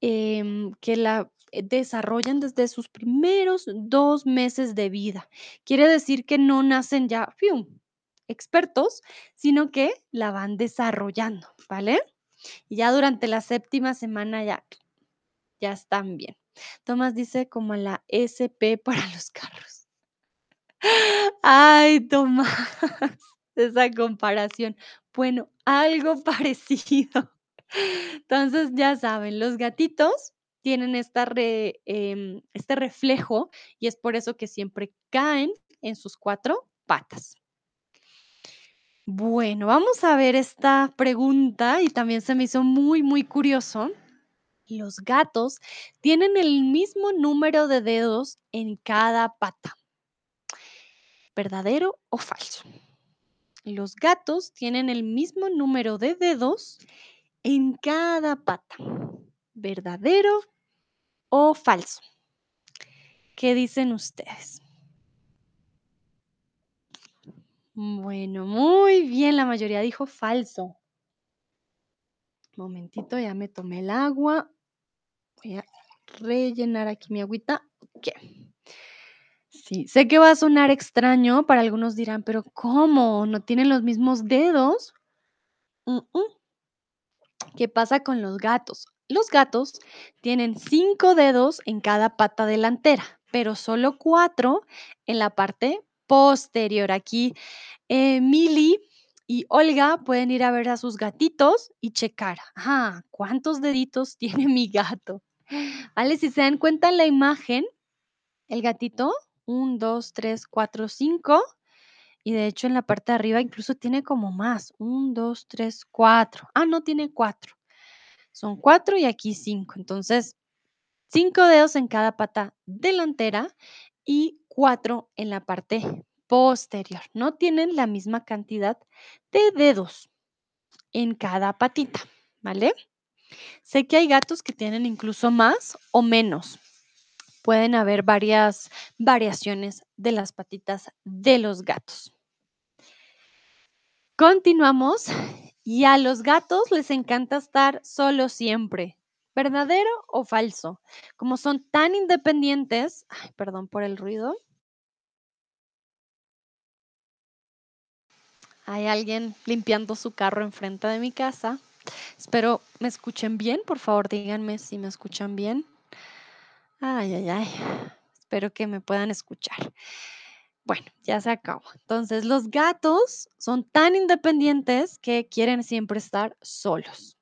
em, que la eh, desarrollan desde sus primeros dos meses de vida. Quiere decir que no nacen ya ¡fium! expertos, sino que la van desarrollando, ¿vale? Y ya durante la séptima semana ya, ya están bien. Tomás dice como la SP para los carros. Ay, Tomás, esa comparación. Bueno, algo parecido. Entonces, ya saben, los gatitos tienen esta re- em, este reflejo y es por eso que siempre caen en sus cuatro patas. Bueno, vamos a ver esta pregunta y también se me hizo muy, muy curioso. Los gatos tienen el mismo número de dedos en cada pata. ¿Verdadero o falso? Los gatos tienen el mismo número de dedos en cada pata. ¿Verdadero o falso? ¿Qué dicen ustedes? Bueno, muy bien, la mayoría dijo falso. Momentito, ya me tomé el agua. Voy a rellenar aquí mi agüita. Ok. Sí, sé que va a sonar extraño, para algunos dirán, pero ¿cómo? ¿No tienen los mismos dedos? ¿Qué pasa con los gatos? Los gatos tienen cinco dedos en cada pata delantera, pero solo cuatro en la parte posterior. Aquí eh, Mili y Olga pueden ir a ver a sus gatitos y checar, ah, ¿cuántos deditos tiene mi gato? ¿Vale? Si se dan cuenta en la imagen, el gatito, un, dos, tres, cuatro, cinco, y de hecho en la parte de arriba incluso tiene como más, un, dos, tres, cuatro. Ah, no, tiene cuatro. Son cuatro y aquí cinco. Entonces, cinco dedos en cada pata delantera y cuatro en la parte posterior. No tienen la misma cantidad de dedos en cada patita, ¿vale? Sé que hay gatos que tienen incluso más o menos. Pueden haber varias variaciones de las patitas de los gatos. Continuamos. Y a los gatos les encanta estar solos siempre. ¿Verdadero o falso? Como son tan independientes, ay, perdón por el ruido. Hay alguien limpiando su carro enfrente de mi casa. Espero me escuchen bien. Por favor, díganme si me escuchan bien. Ay, ay, ay. Espero que me puedan escuchar. Bueno, ya se acabó. Entonces, los gatos son tan independientes que quieren siempre estar solos.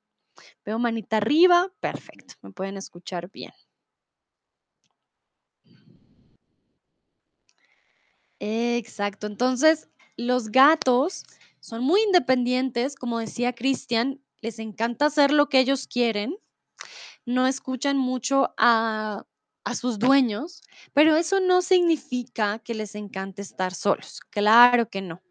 Veo manita arriba, perfecto, me pueden escuchar bien. Exacto, entonces los gatos son muy independientes, como decía Cristian, les encanta hacer lo que ellos quieren, no escuchan mucho a, a sus dueños, pero eso no significa que les encante estar solos, claro que no.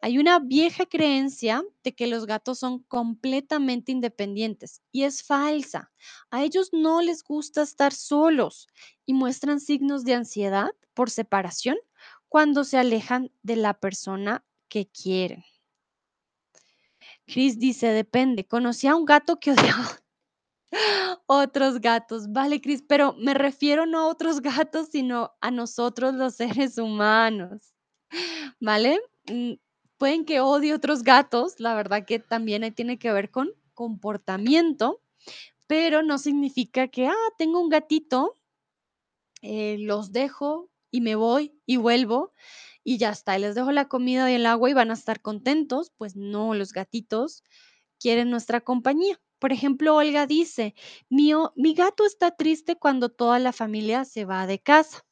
Hay una vieja creencia de que los gatos son completamente independientes y es falsa. A ellos no les gusta estar solos y muestran signos de ansiedad por separación cuando se alejan de la persona que quieren. Chris dice, depende. Conocí a un gato que odiaba otros gatos. Vale, Chris, pero me refiero no a otros gatos, sino a nosotros los seres humanos. ¿Vale? Mm, pueden que odie otros gatos, la verdad que también ahí tiene que ver con comportamiento, pero no significa que, ah, tengo un gatito, eh, los dejo y me voy y vuelvo y ya está, les dejo la comida y el agua y van a estar contentos. Pues no, los gatitos quieren nuestra compañía. Por ejemplo, Olga dice, mío, mi gato está triste cuando toda la familia se va de casa.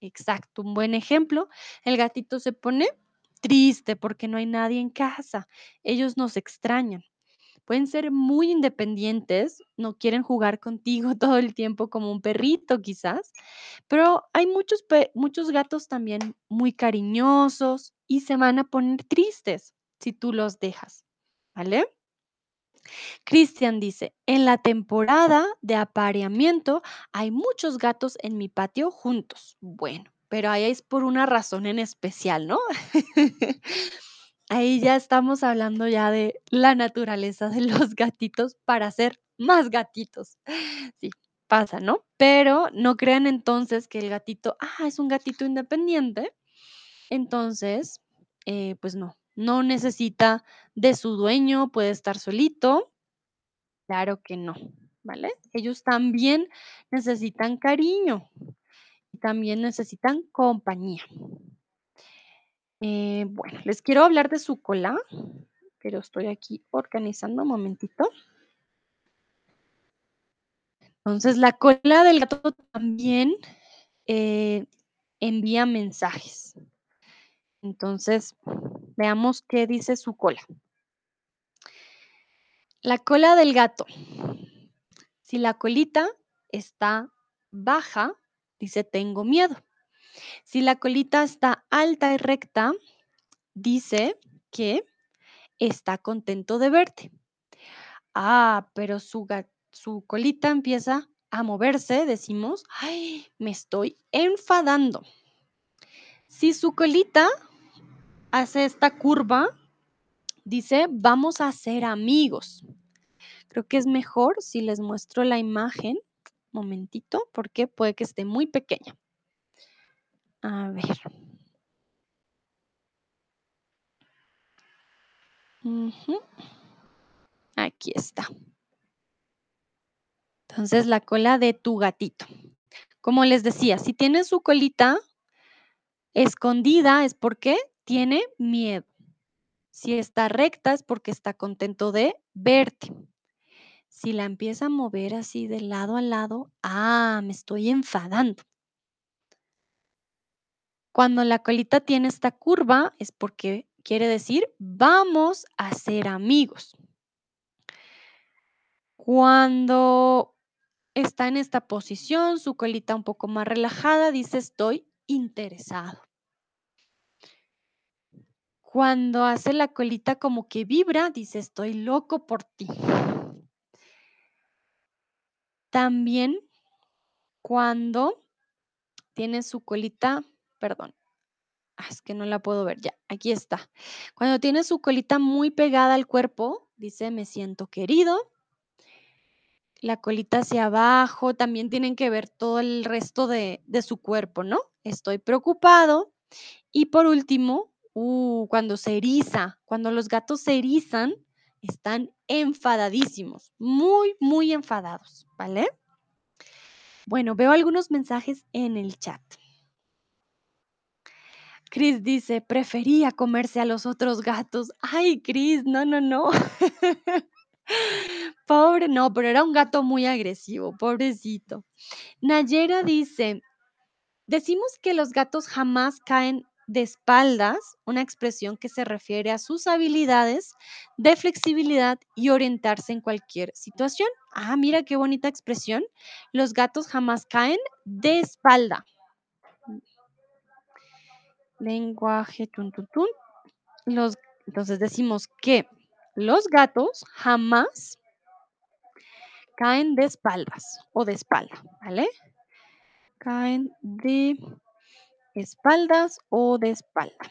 Exacto, un buen ejemplo. El gatito se pone triste porque no hay nadie en casa. Ellos nos extrañan. Pueden ser muy independientes, no quieren jugar contigo todo el tiempo como un perrito quizás, pero hay muchos, muchos gatos también muy cariñosos y se van a poner tristes si tú los dejas, ¿vale? Cristian dice, en la temporada de apareamiento hay muchos gatos en mi patio juntos. Bueno, pero ahí es por una razón en especial, ¿no? Ahí ya estamos hablando ya de la naturaleza de los gatitos para ser más gatitos. Sí, pasa, ¿no? Pero no crean entonces que el gatito, ah, es un gatito independiente. Entonces, eh, pues no, no necesita de su dueño, puede estar solito Claro que no, ¿vale? Ellos también necesitan cariño y también necesitan compañía. Eh, bueno, les quiero hablar de su cola, lo estoy aquí organizando un momentito. Entonces, la cola del gato también eh, envía mensajes. Entonces, veamos qué dice su cola. La cola del gato. Si la colita está baja, dice tengo miedo. Si la colita está alta y recta, dice que está contento de verte. Ah, pero su, colita empieza a moverse, decimos, ay, me estoy enfadando. Si su colita hace esta curva, dice, vamos a ser amigos. Creo que es mejor si les muestro la imagen, momentito, porque puede que esté muy pequeña. A ver. Aquí está. Entonces, la cola de tu gatito. Como les decía, si tiene su colita escondida, es porque tiene miedo. Si está recta, es porque está contento de verte. Si la empieza a mover así de lado a lado, ah, me estoy enfadando. Cuando la colita tiene esta curva, es porque quiere decir vamos a ser amigos. Cuando está en esta posición, su colita un poco más relajada, dice estoy interesado. Cuando hace la colita como que vibra, dice estoy loco por ti. También cuando tiene su colita, perdón, ah, es que no la puedo ver ya, aquí está. Cuando tiene su colita muy pegada al cuerpo, dice me siento querido. La colita hacia abajo, también tienen que ver todo el resto de, de su cuerpo, ¿no? Estoy preocupado. Y por último, uh, cuando se eriza, cuando los gatos se erizan, están enfadadísimos, muy, muy enfadados, ¿vale? Bueno, veo algunos mensajes en el chat. Chris dice, prefería comerse a los otros gatos. Ay, Chris, no, no, no. Pobre, no, pero era un gato muy agresivo, pobrecito. Nayera dice, decimos que los gatos jamás caen de espaldas, una expresión que se refiere a sus habilidades de flexibilidad y orientarse en cualquier situación. Ah, mira qué bonita expresión. Los gatos jamás caen de espalda. Lenguaje, tun. Los, entonces decimos que los gatos jamás caen de espaldas o de espalda, ¿vale? Caen de espaldas o de espalda.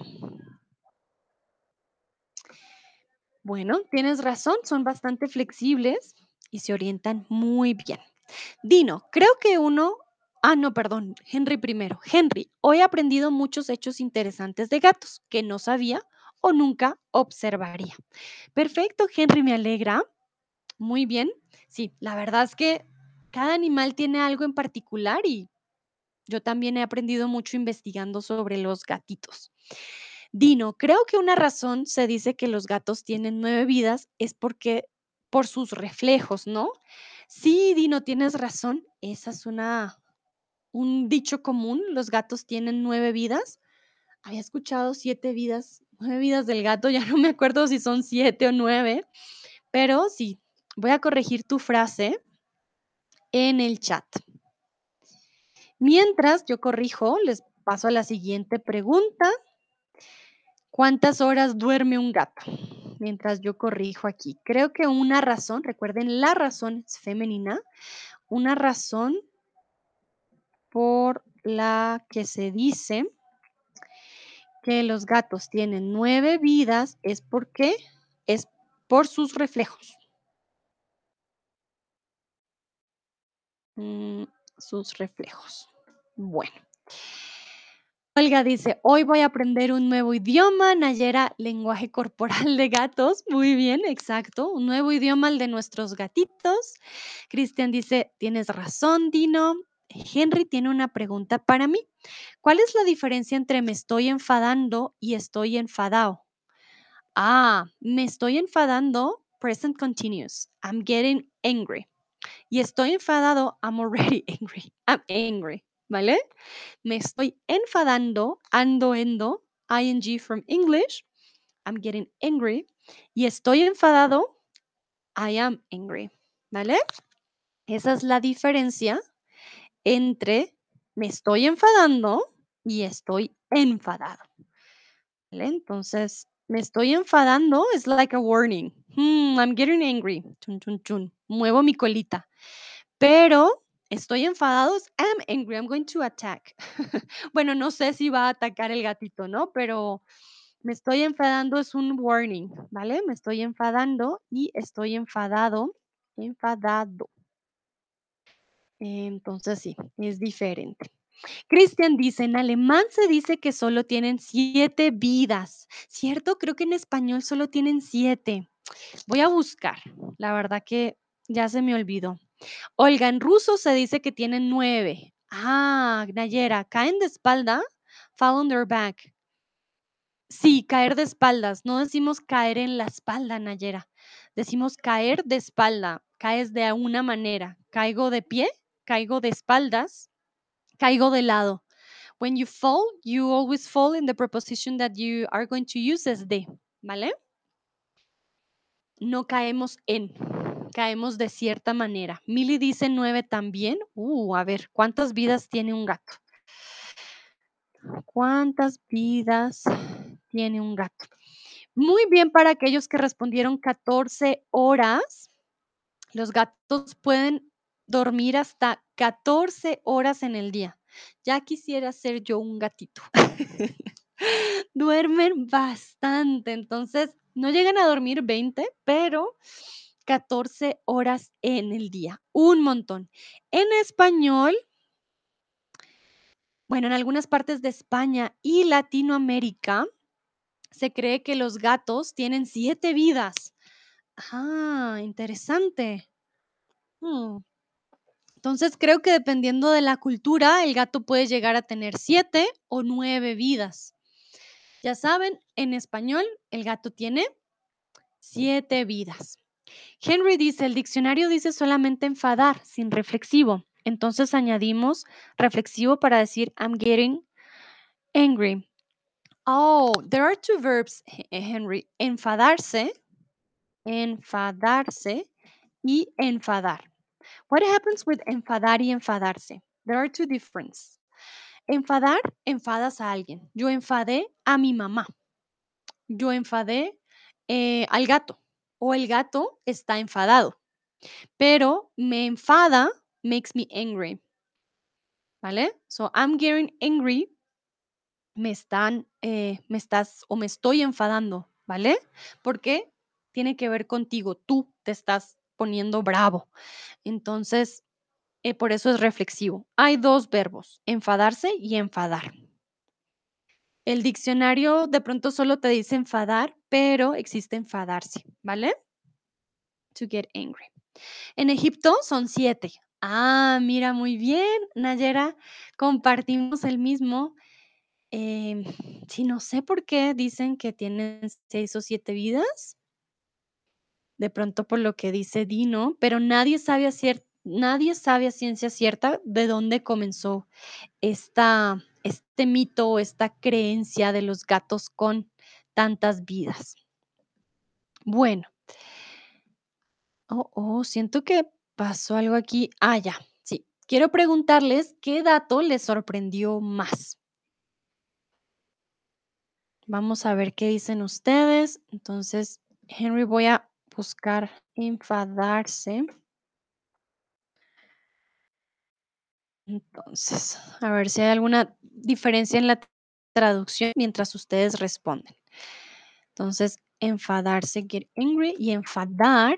Bueno, tienes razón, son bastante flexibles y se orientan muy bien. Dino, creo que uno... Ah, no, perdón, Henry primero. Henry, hoy he aprendido muchos hechos interesantes de gatos que no sabía o nunca observaría. Perfecto, Henry, me alegra. Muy bien. Sí, la verdad es que cada animal tiene algo en particular y yo también he aprendido mucho investigando sobre los gatitos. Dino, creo que una razón se dice que los gatos tienen nueve vidas es porque por sus reflejos, ¿no? Sí, Dino, tienes razón. Esa es una un dicho común. Los gatos tienen nueve vidas. Había escuchado siete vidas, nueve vidas del gato. Ya no me acuerdo si son siete o nueve, pero sí, voy a corregir tu frase en el chat. Mientras yo corrijo, les paso a la siguiente pregunta. ¿Cuántas horas duerme un gato? Mientras yo corrijo aquí. Creo que una razón, recuerden, la razón es femenina, una razón por la que se dice que los gatos tienen nueve vidas es porque es por sus reflejos. Mm, sus reflejos. Bueno. Olga dice, hoy voy a aprender un nuevo idioma, Nayera, lenguaje corporal de gatos. Muy bien, exacto. Un nuevo idioma, el de nuestros gatitos. Cristian dice, tienes razón, Dino. Henry tiene una pregunta para mí. ¿Cuál es la diferencia entre me estoy enfadando y estoy enfadado? Ah, me estoy enfadando, present continuous. I'm getting angry. Y estoy enfadado, I'm already angry. I'm angry, ¿vale? Me estoy enfadando, ando, endo, ing from English. I'm getting angry. Y estoy enfadado, I am angry, ¿vale? Esa es la diferencia entre me estoy enfadando y estoy enfadado. Entonces, me estoy enfadando es like a warning. Hmm, I'm getting angry. Chun, chun, chun. Muevo mi colita. Pero estoy enfadado es I'm angry. I'm going to attack. bueno, no sé si va a atacar el gatito, ¿no? Pero me estoy enfadando es un warning, ¿vale? Me estoy enfadando y estoy enfadado. Enfadado. Entonces sí, es diferente. Cristian dice, en alemán se dice que solo tienen 7 vidas, ¿cierto? Creo que en español solo tienen 7. Voy a buscar, la verdad que ya se me olvidó. Olga, en ruso se dice que tienen 9. Ah, Nayera, caen de espalda, fall on their back. Sí, caer de espaldas, no decimos caer en la espalda, Nayera. Decimos caer de espalda, caes de una manera. Caigo de pie, caigo de espaldas, caigo de lado. When you fall, you always fall in the preposition that you are going to use as de, ¿vale? No caemos en, caemos de cierta manera. Milly dice nueve también. Uh, a ver, ¿cuántas vidas tiene un gato? ¿Cuántas vidas tiene un gato? Muy bien para aquellos que respondieron 14 horas. Los gatos pueden dormir hasta 14 horas en el día. Ya quisiera ser yo un gatito. Duermen bastante, entonces no llegan a dormir 20, pero 14 horas en el día, un montón. En español, bueno, en algunas partes de España y Latinoamérica se cree que los gatos tienen 7 vidas. Ah, interesante. Mm. Entonces creo que dependiendo de la cultura, el gato puede llegar a tener 7 o 9 vidas. Ya saben, en español el gato tiene 7 vidas. Henry dice, el diccionario dice solamente enfadar, sin reflexivo. Entonces añadimos reflexivo para decir I'm getting angry. Oh, there are two verbs, He- Henry. Enfadarse, enfadarse y enfadar. What happens with enfadar y enfadarse? There are two differences. Enfadar, enfadas a alguien. Yo enfadé a mi mamá. Yo enfadé eh, al gato. O el gato está enfadado. Pero me enfada makes me angry. ¿Vale? So I'm getting angry. Me están, eh, me estás o me estoy enfadando. ¿Vale? Porque tiene que ver contigo. Tú te estás poniendo bravo. Entonces, eh, por eso es reflexivo. Hay dos verbos, enfadarse y enfadar. El diccionario de pronto solo te dice enfadar, pero existe enfadarse, ¿vale? To get angry. En Egipto son siete. Ah, mira, muy bien, Nayera, compartimos el mismo. Em, sí, no sé por qué dicen que tienen seis o siete vidas. De pronto por lo que dice Dino, pero nadie sabe a nadie sabe a ciencia cierta de dónde comenzó esta, este mito o esta creencia de los gatos con tantas vidas. Bueno, oh, oh, siento que pasó algo aquí. Ah, ya, sí. Quiero preguntarles qué dato les sorprendió más. Vamos a ver qué dicen ustedes. Entonces, Henry, voy a buscar enfadarse. Entonces, a ver si hay alguna diferencia en la traducción mientras ustedes responden. Entonces, enfadarse, get angry, y enfadar,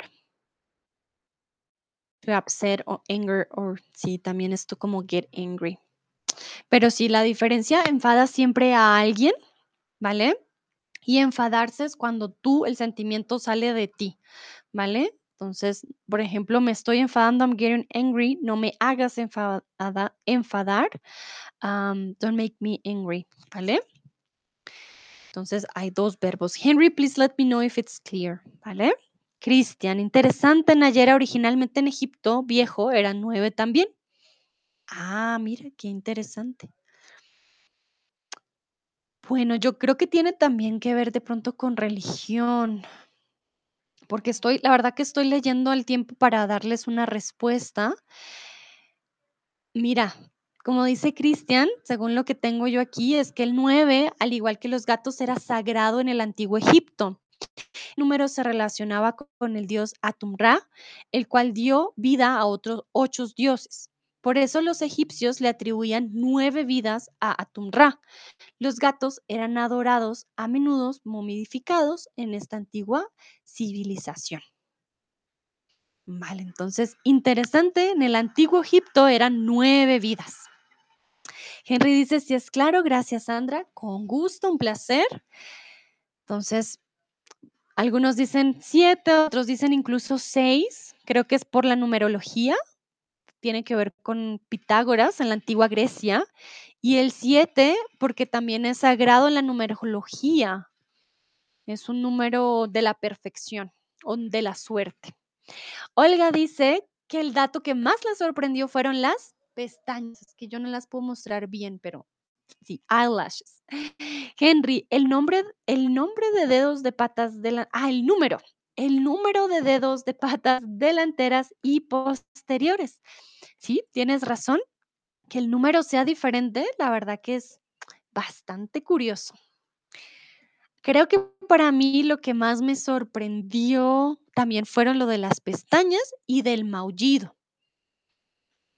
to upset o anger, o sí, también esto como get angry. Pero sí, la diferencia, enfada siempre a alguien, ¿vale? Y enfadarse es cuando tú, el sentimiento sale de ti, ¿vale? Entonces, por ejemplo, me estoy enfadando, I'm getting angry, no me hagas enfada- enfadar, um, don't make me angry, ¿vale? Entonces hay dos verbos. Henry, please let me know if it's clear, ¿vale? Cristian, interesante, Nayera, originalmente en Egipto viejo eran nueve también. Ah, mira, qué interesante. Bueno, yo creo que tiene también que ver de pronto con religión, porque estoy, la verdad que estoy leyendo al tiempo para darles una respuesta. Mira, como dice Cristian, según lo que tengo yo aquí, es que el 9, al igual que los gatos, era sagrado en el antiguo Egipto. El número se relacionaba co- con el dios Atum-Ra, el cual dio vida a otros ocho dioses. Por eso los egipcios le atribuían nueve vidas a Atum-Ra. Los gatos eran adorados a menudo momificados en esta antigua civilización. Vale, entonces, interesante, en el antiguo Egipto eran nueve vidas. Henry dice, si es claro, gracias Sandra, con gusto, un placer. Entonces, algunos dicen siete, otros dicen incluso seis, creo que es por la numerología, tiene que ver con Pitágoras en la antigua Grecia, y el siete porque también es sagrado en la numerología, es un número de la perfección o de la suerte. Olga dice que el dato que más la sorprendió fueron las pestañas, que yo no las puedo mostrar bien, pero sí, eyelashes. Henry, el nombre, el nombre de dedos de patas de la, ah, el número, el número de dedos de patas delanteras y posteriores. Sí, tienes razón. Que el número sea diferente, la verdad que es bastante curioso. Creo que para mí lo que más me sorprendió también fueron lo de las pestañas y del maullido.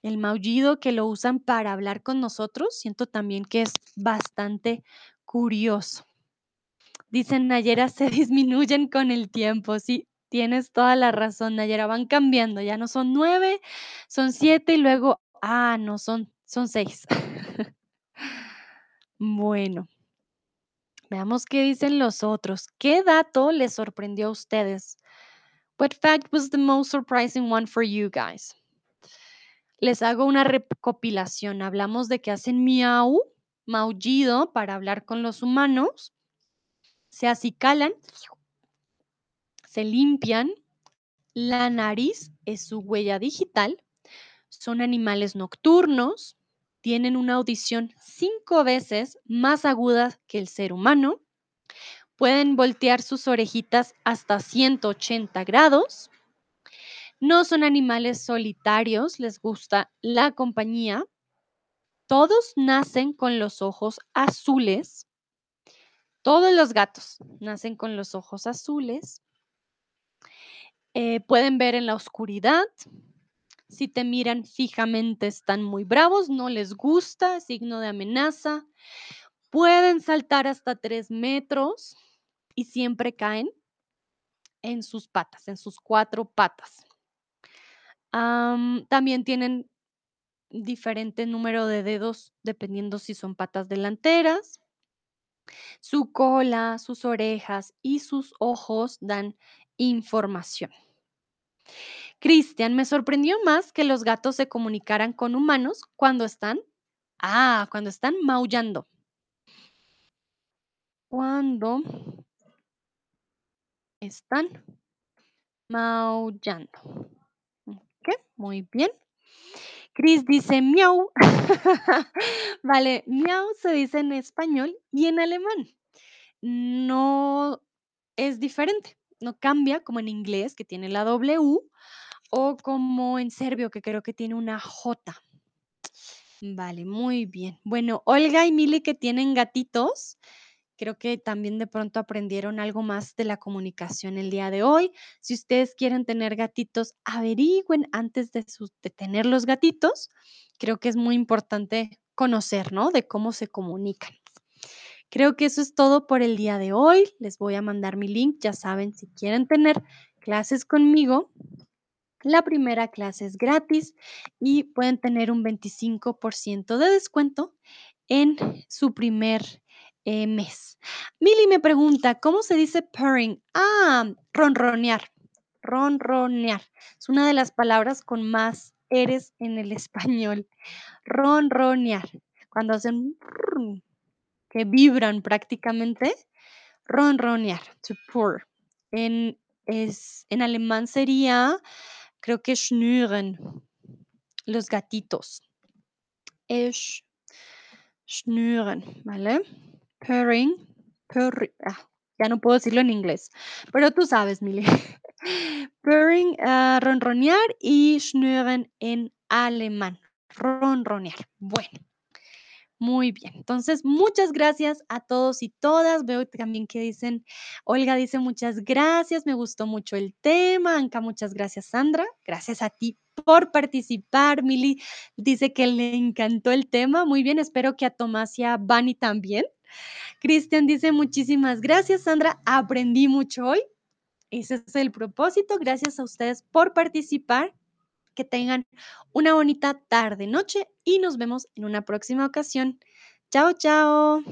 El maullido que lo usan para hablar con nosotros, siento también que es bastante curioso. Dicen Nayera, se disminuyen con el tiempo. Sí, tienes toda la razón, Nayera, van cambiando. Ya no son nueve, son siete y luego, ah, no, son, son seis. bueno, veamos qué dicen los otros. ¿Qué dato les sorprendió a ustedes? What fact was the most surprising one for you guys? Les hago una recopilación. Hablamos de que hacen miau, maullido para hablar con los humanos. Se acicalan, se limpian. La nariz es su huella digital. Son animales nocturnos. Tienen una audición cinco veces más aguda que el ser humano. Pueden voltear sus orejitas hasta 180 grados no son animales solitarios, les gusta la compañía. Todos nacen con los ojos azules. Todos los gatos nacen con los ojos azules. Eh, pueden ver en la oscuridad. Si te miran fijamente están muy bravos, no les gusta, signo de amenaza. Pueden saltar hasta tres metros y siempre caen en sus patas, en sus cuatro patas también tienen diferente número de dedos dependiendo si son patas delanteras. Su cola, sus orejas y sus ojos dan información. Cristian, me sorprendió más que los gatos se comunicaran con humanos cuando están, ah, cuando están maullando. Cuando están maullando. Muy bien. Chris dice miau. vale, miau se dice en español y en alemán. No es diferente, no cambia como en inglés que tiene la W o como en serbio que creo que tiene una J. Vale, muy bien. Bueno, Olga y Mili que tienen gatitos, Creo que también de pronto aprendieron algo más de la comunicación el día de hoy. Si ustedes quieren tener gatitos, averigüen antes de, tener los gatitos. Creo que es muy importante conocer, ¿no? De cómo se comunican. Creo que eso es todo por el día de hoy. Les voy a mandar mi link. Ya saben, si quieren tener clases conmigo, la primera clase es gratis y pueden tener un 25% de descuento en su primer eh, mes. Mili me pregunta, ¿cómo se dice purring? Ah, ronronear. Ronronear. Es una de las palabras con más eres en el español. Ronronear. Cuando hacen que vibran prácticamente. Ronronear. To purr. En, es, en alemán sería, creo que schnüren. Los gatitos. Es schnüren, ¿vale? Purring, purring, ah, ya no puedo decirlo en inglés, pero tú sabes, Mili. Purring, uh, ronronear y schnüren en alemán. Ronronear. Bueno, muy bien. Entonces, muchas gracias a todos y todas. Veo también que dicen, Olga dice muchas gracias, me gustó mucho el tema. Anka, muchas gracias, Sandra. Gracias a ti por participar. Mili dice que le encantó el tema. Muy bien, espero que a Tomás y a Bani también. Cristian dice, muchísimas gracias, Sandra. Aprendí mucho hoy. Ese es el propósito. Gracias a ustedes por participar. que tengan una bonita tarde, noche y nos vemos en una próxima ocasión. Chao, chao.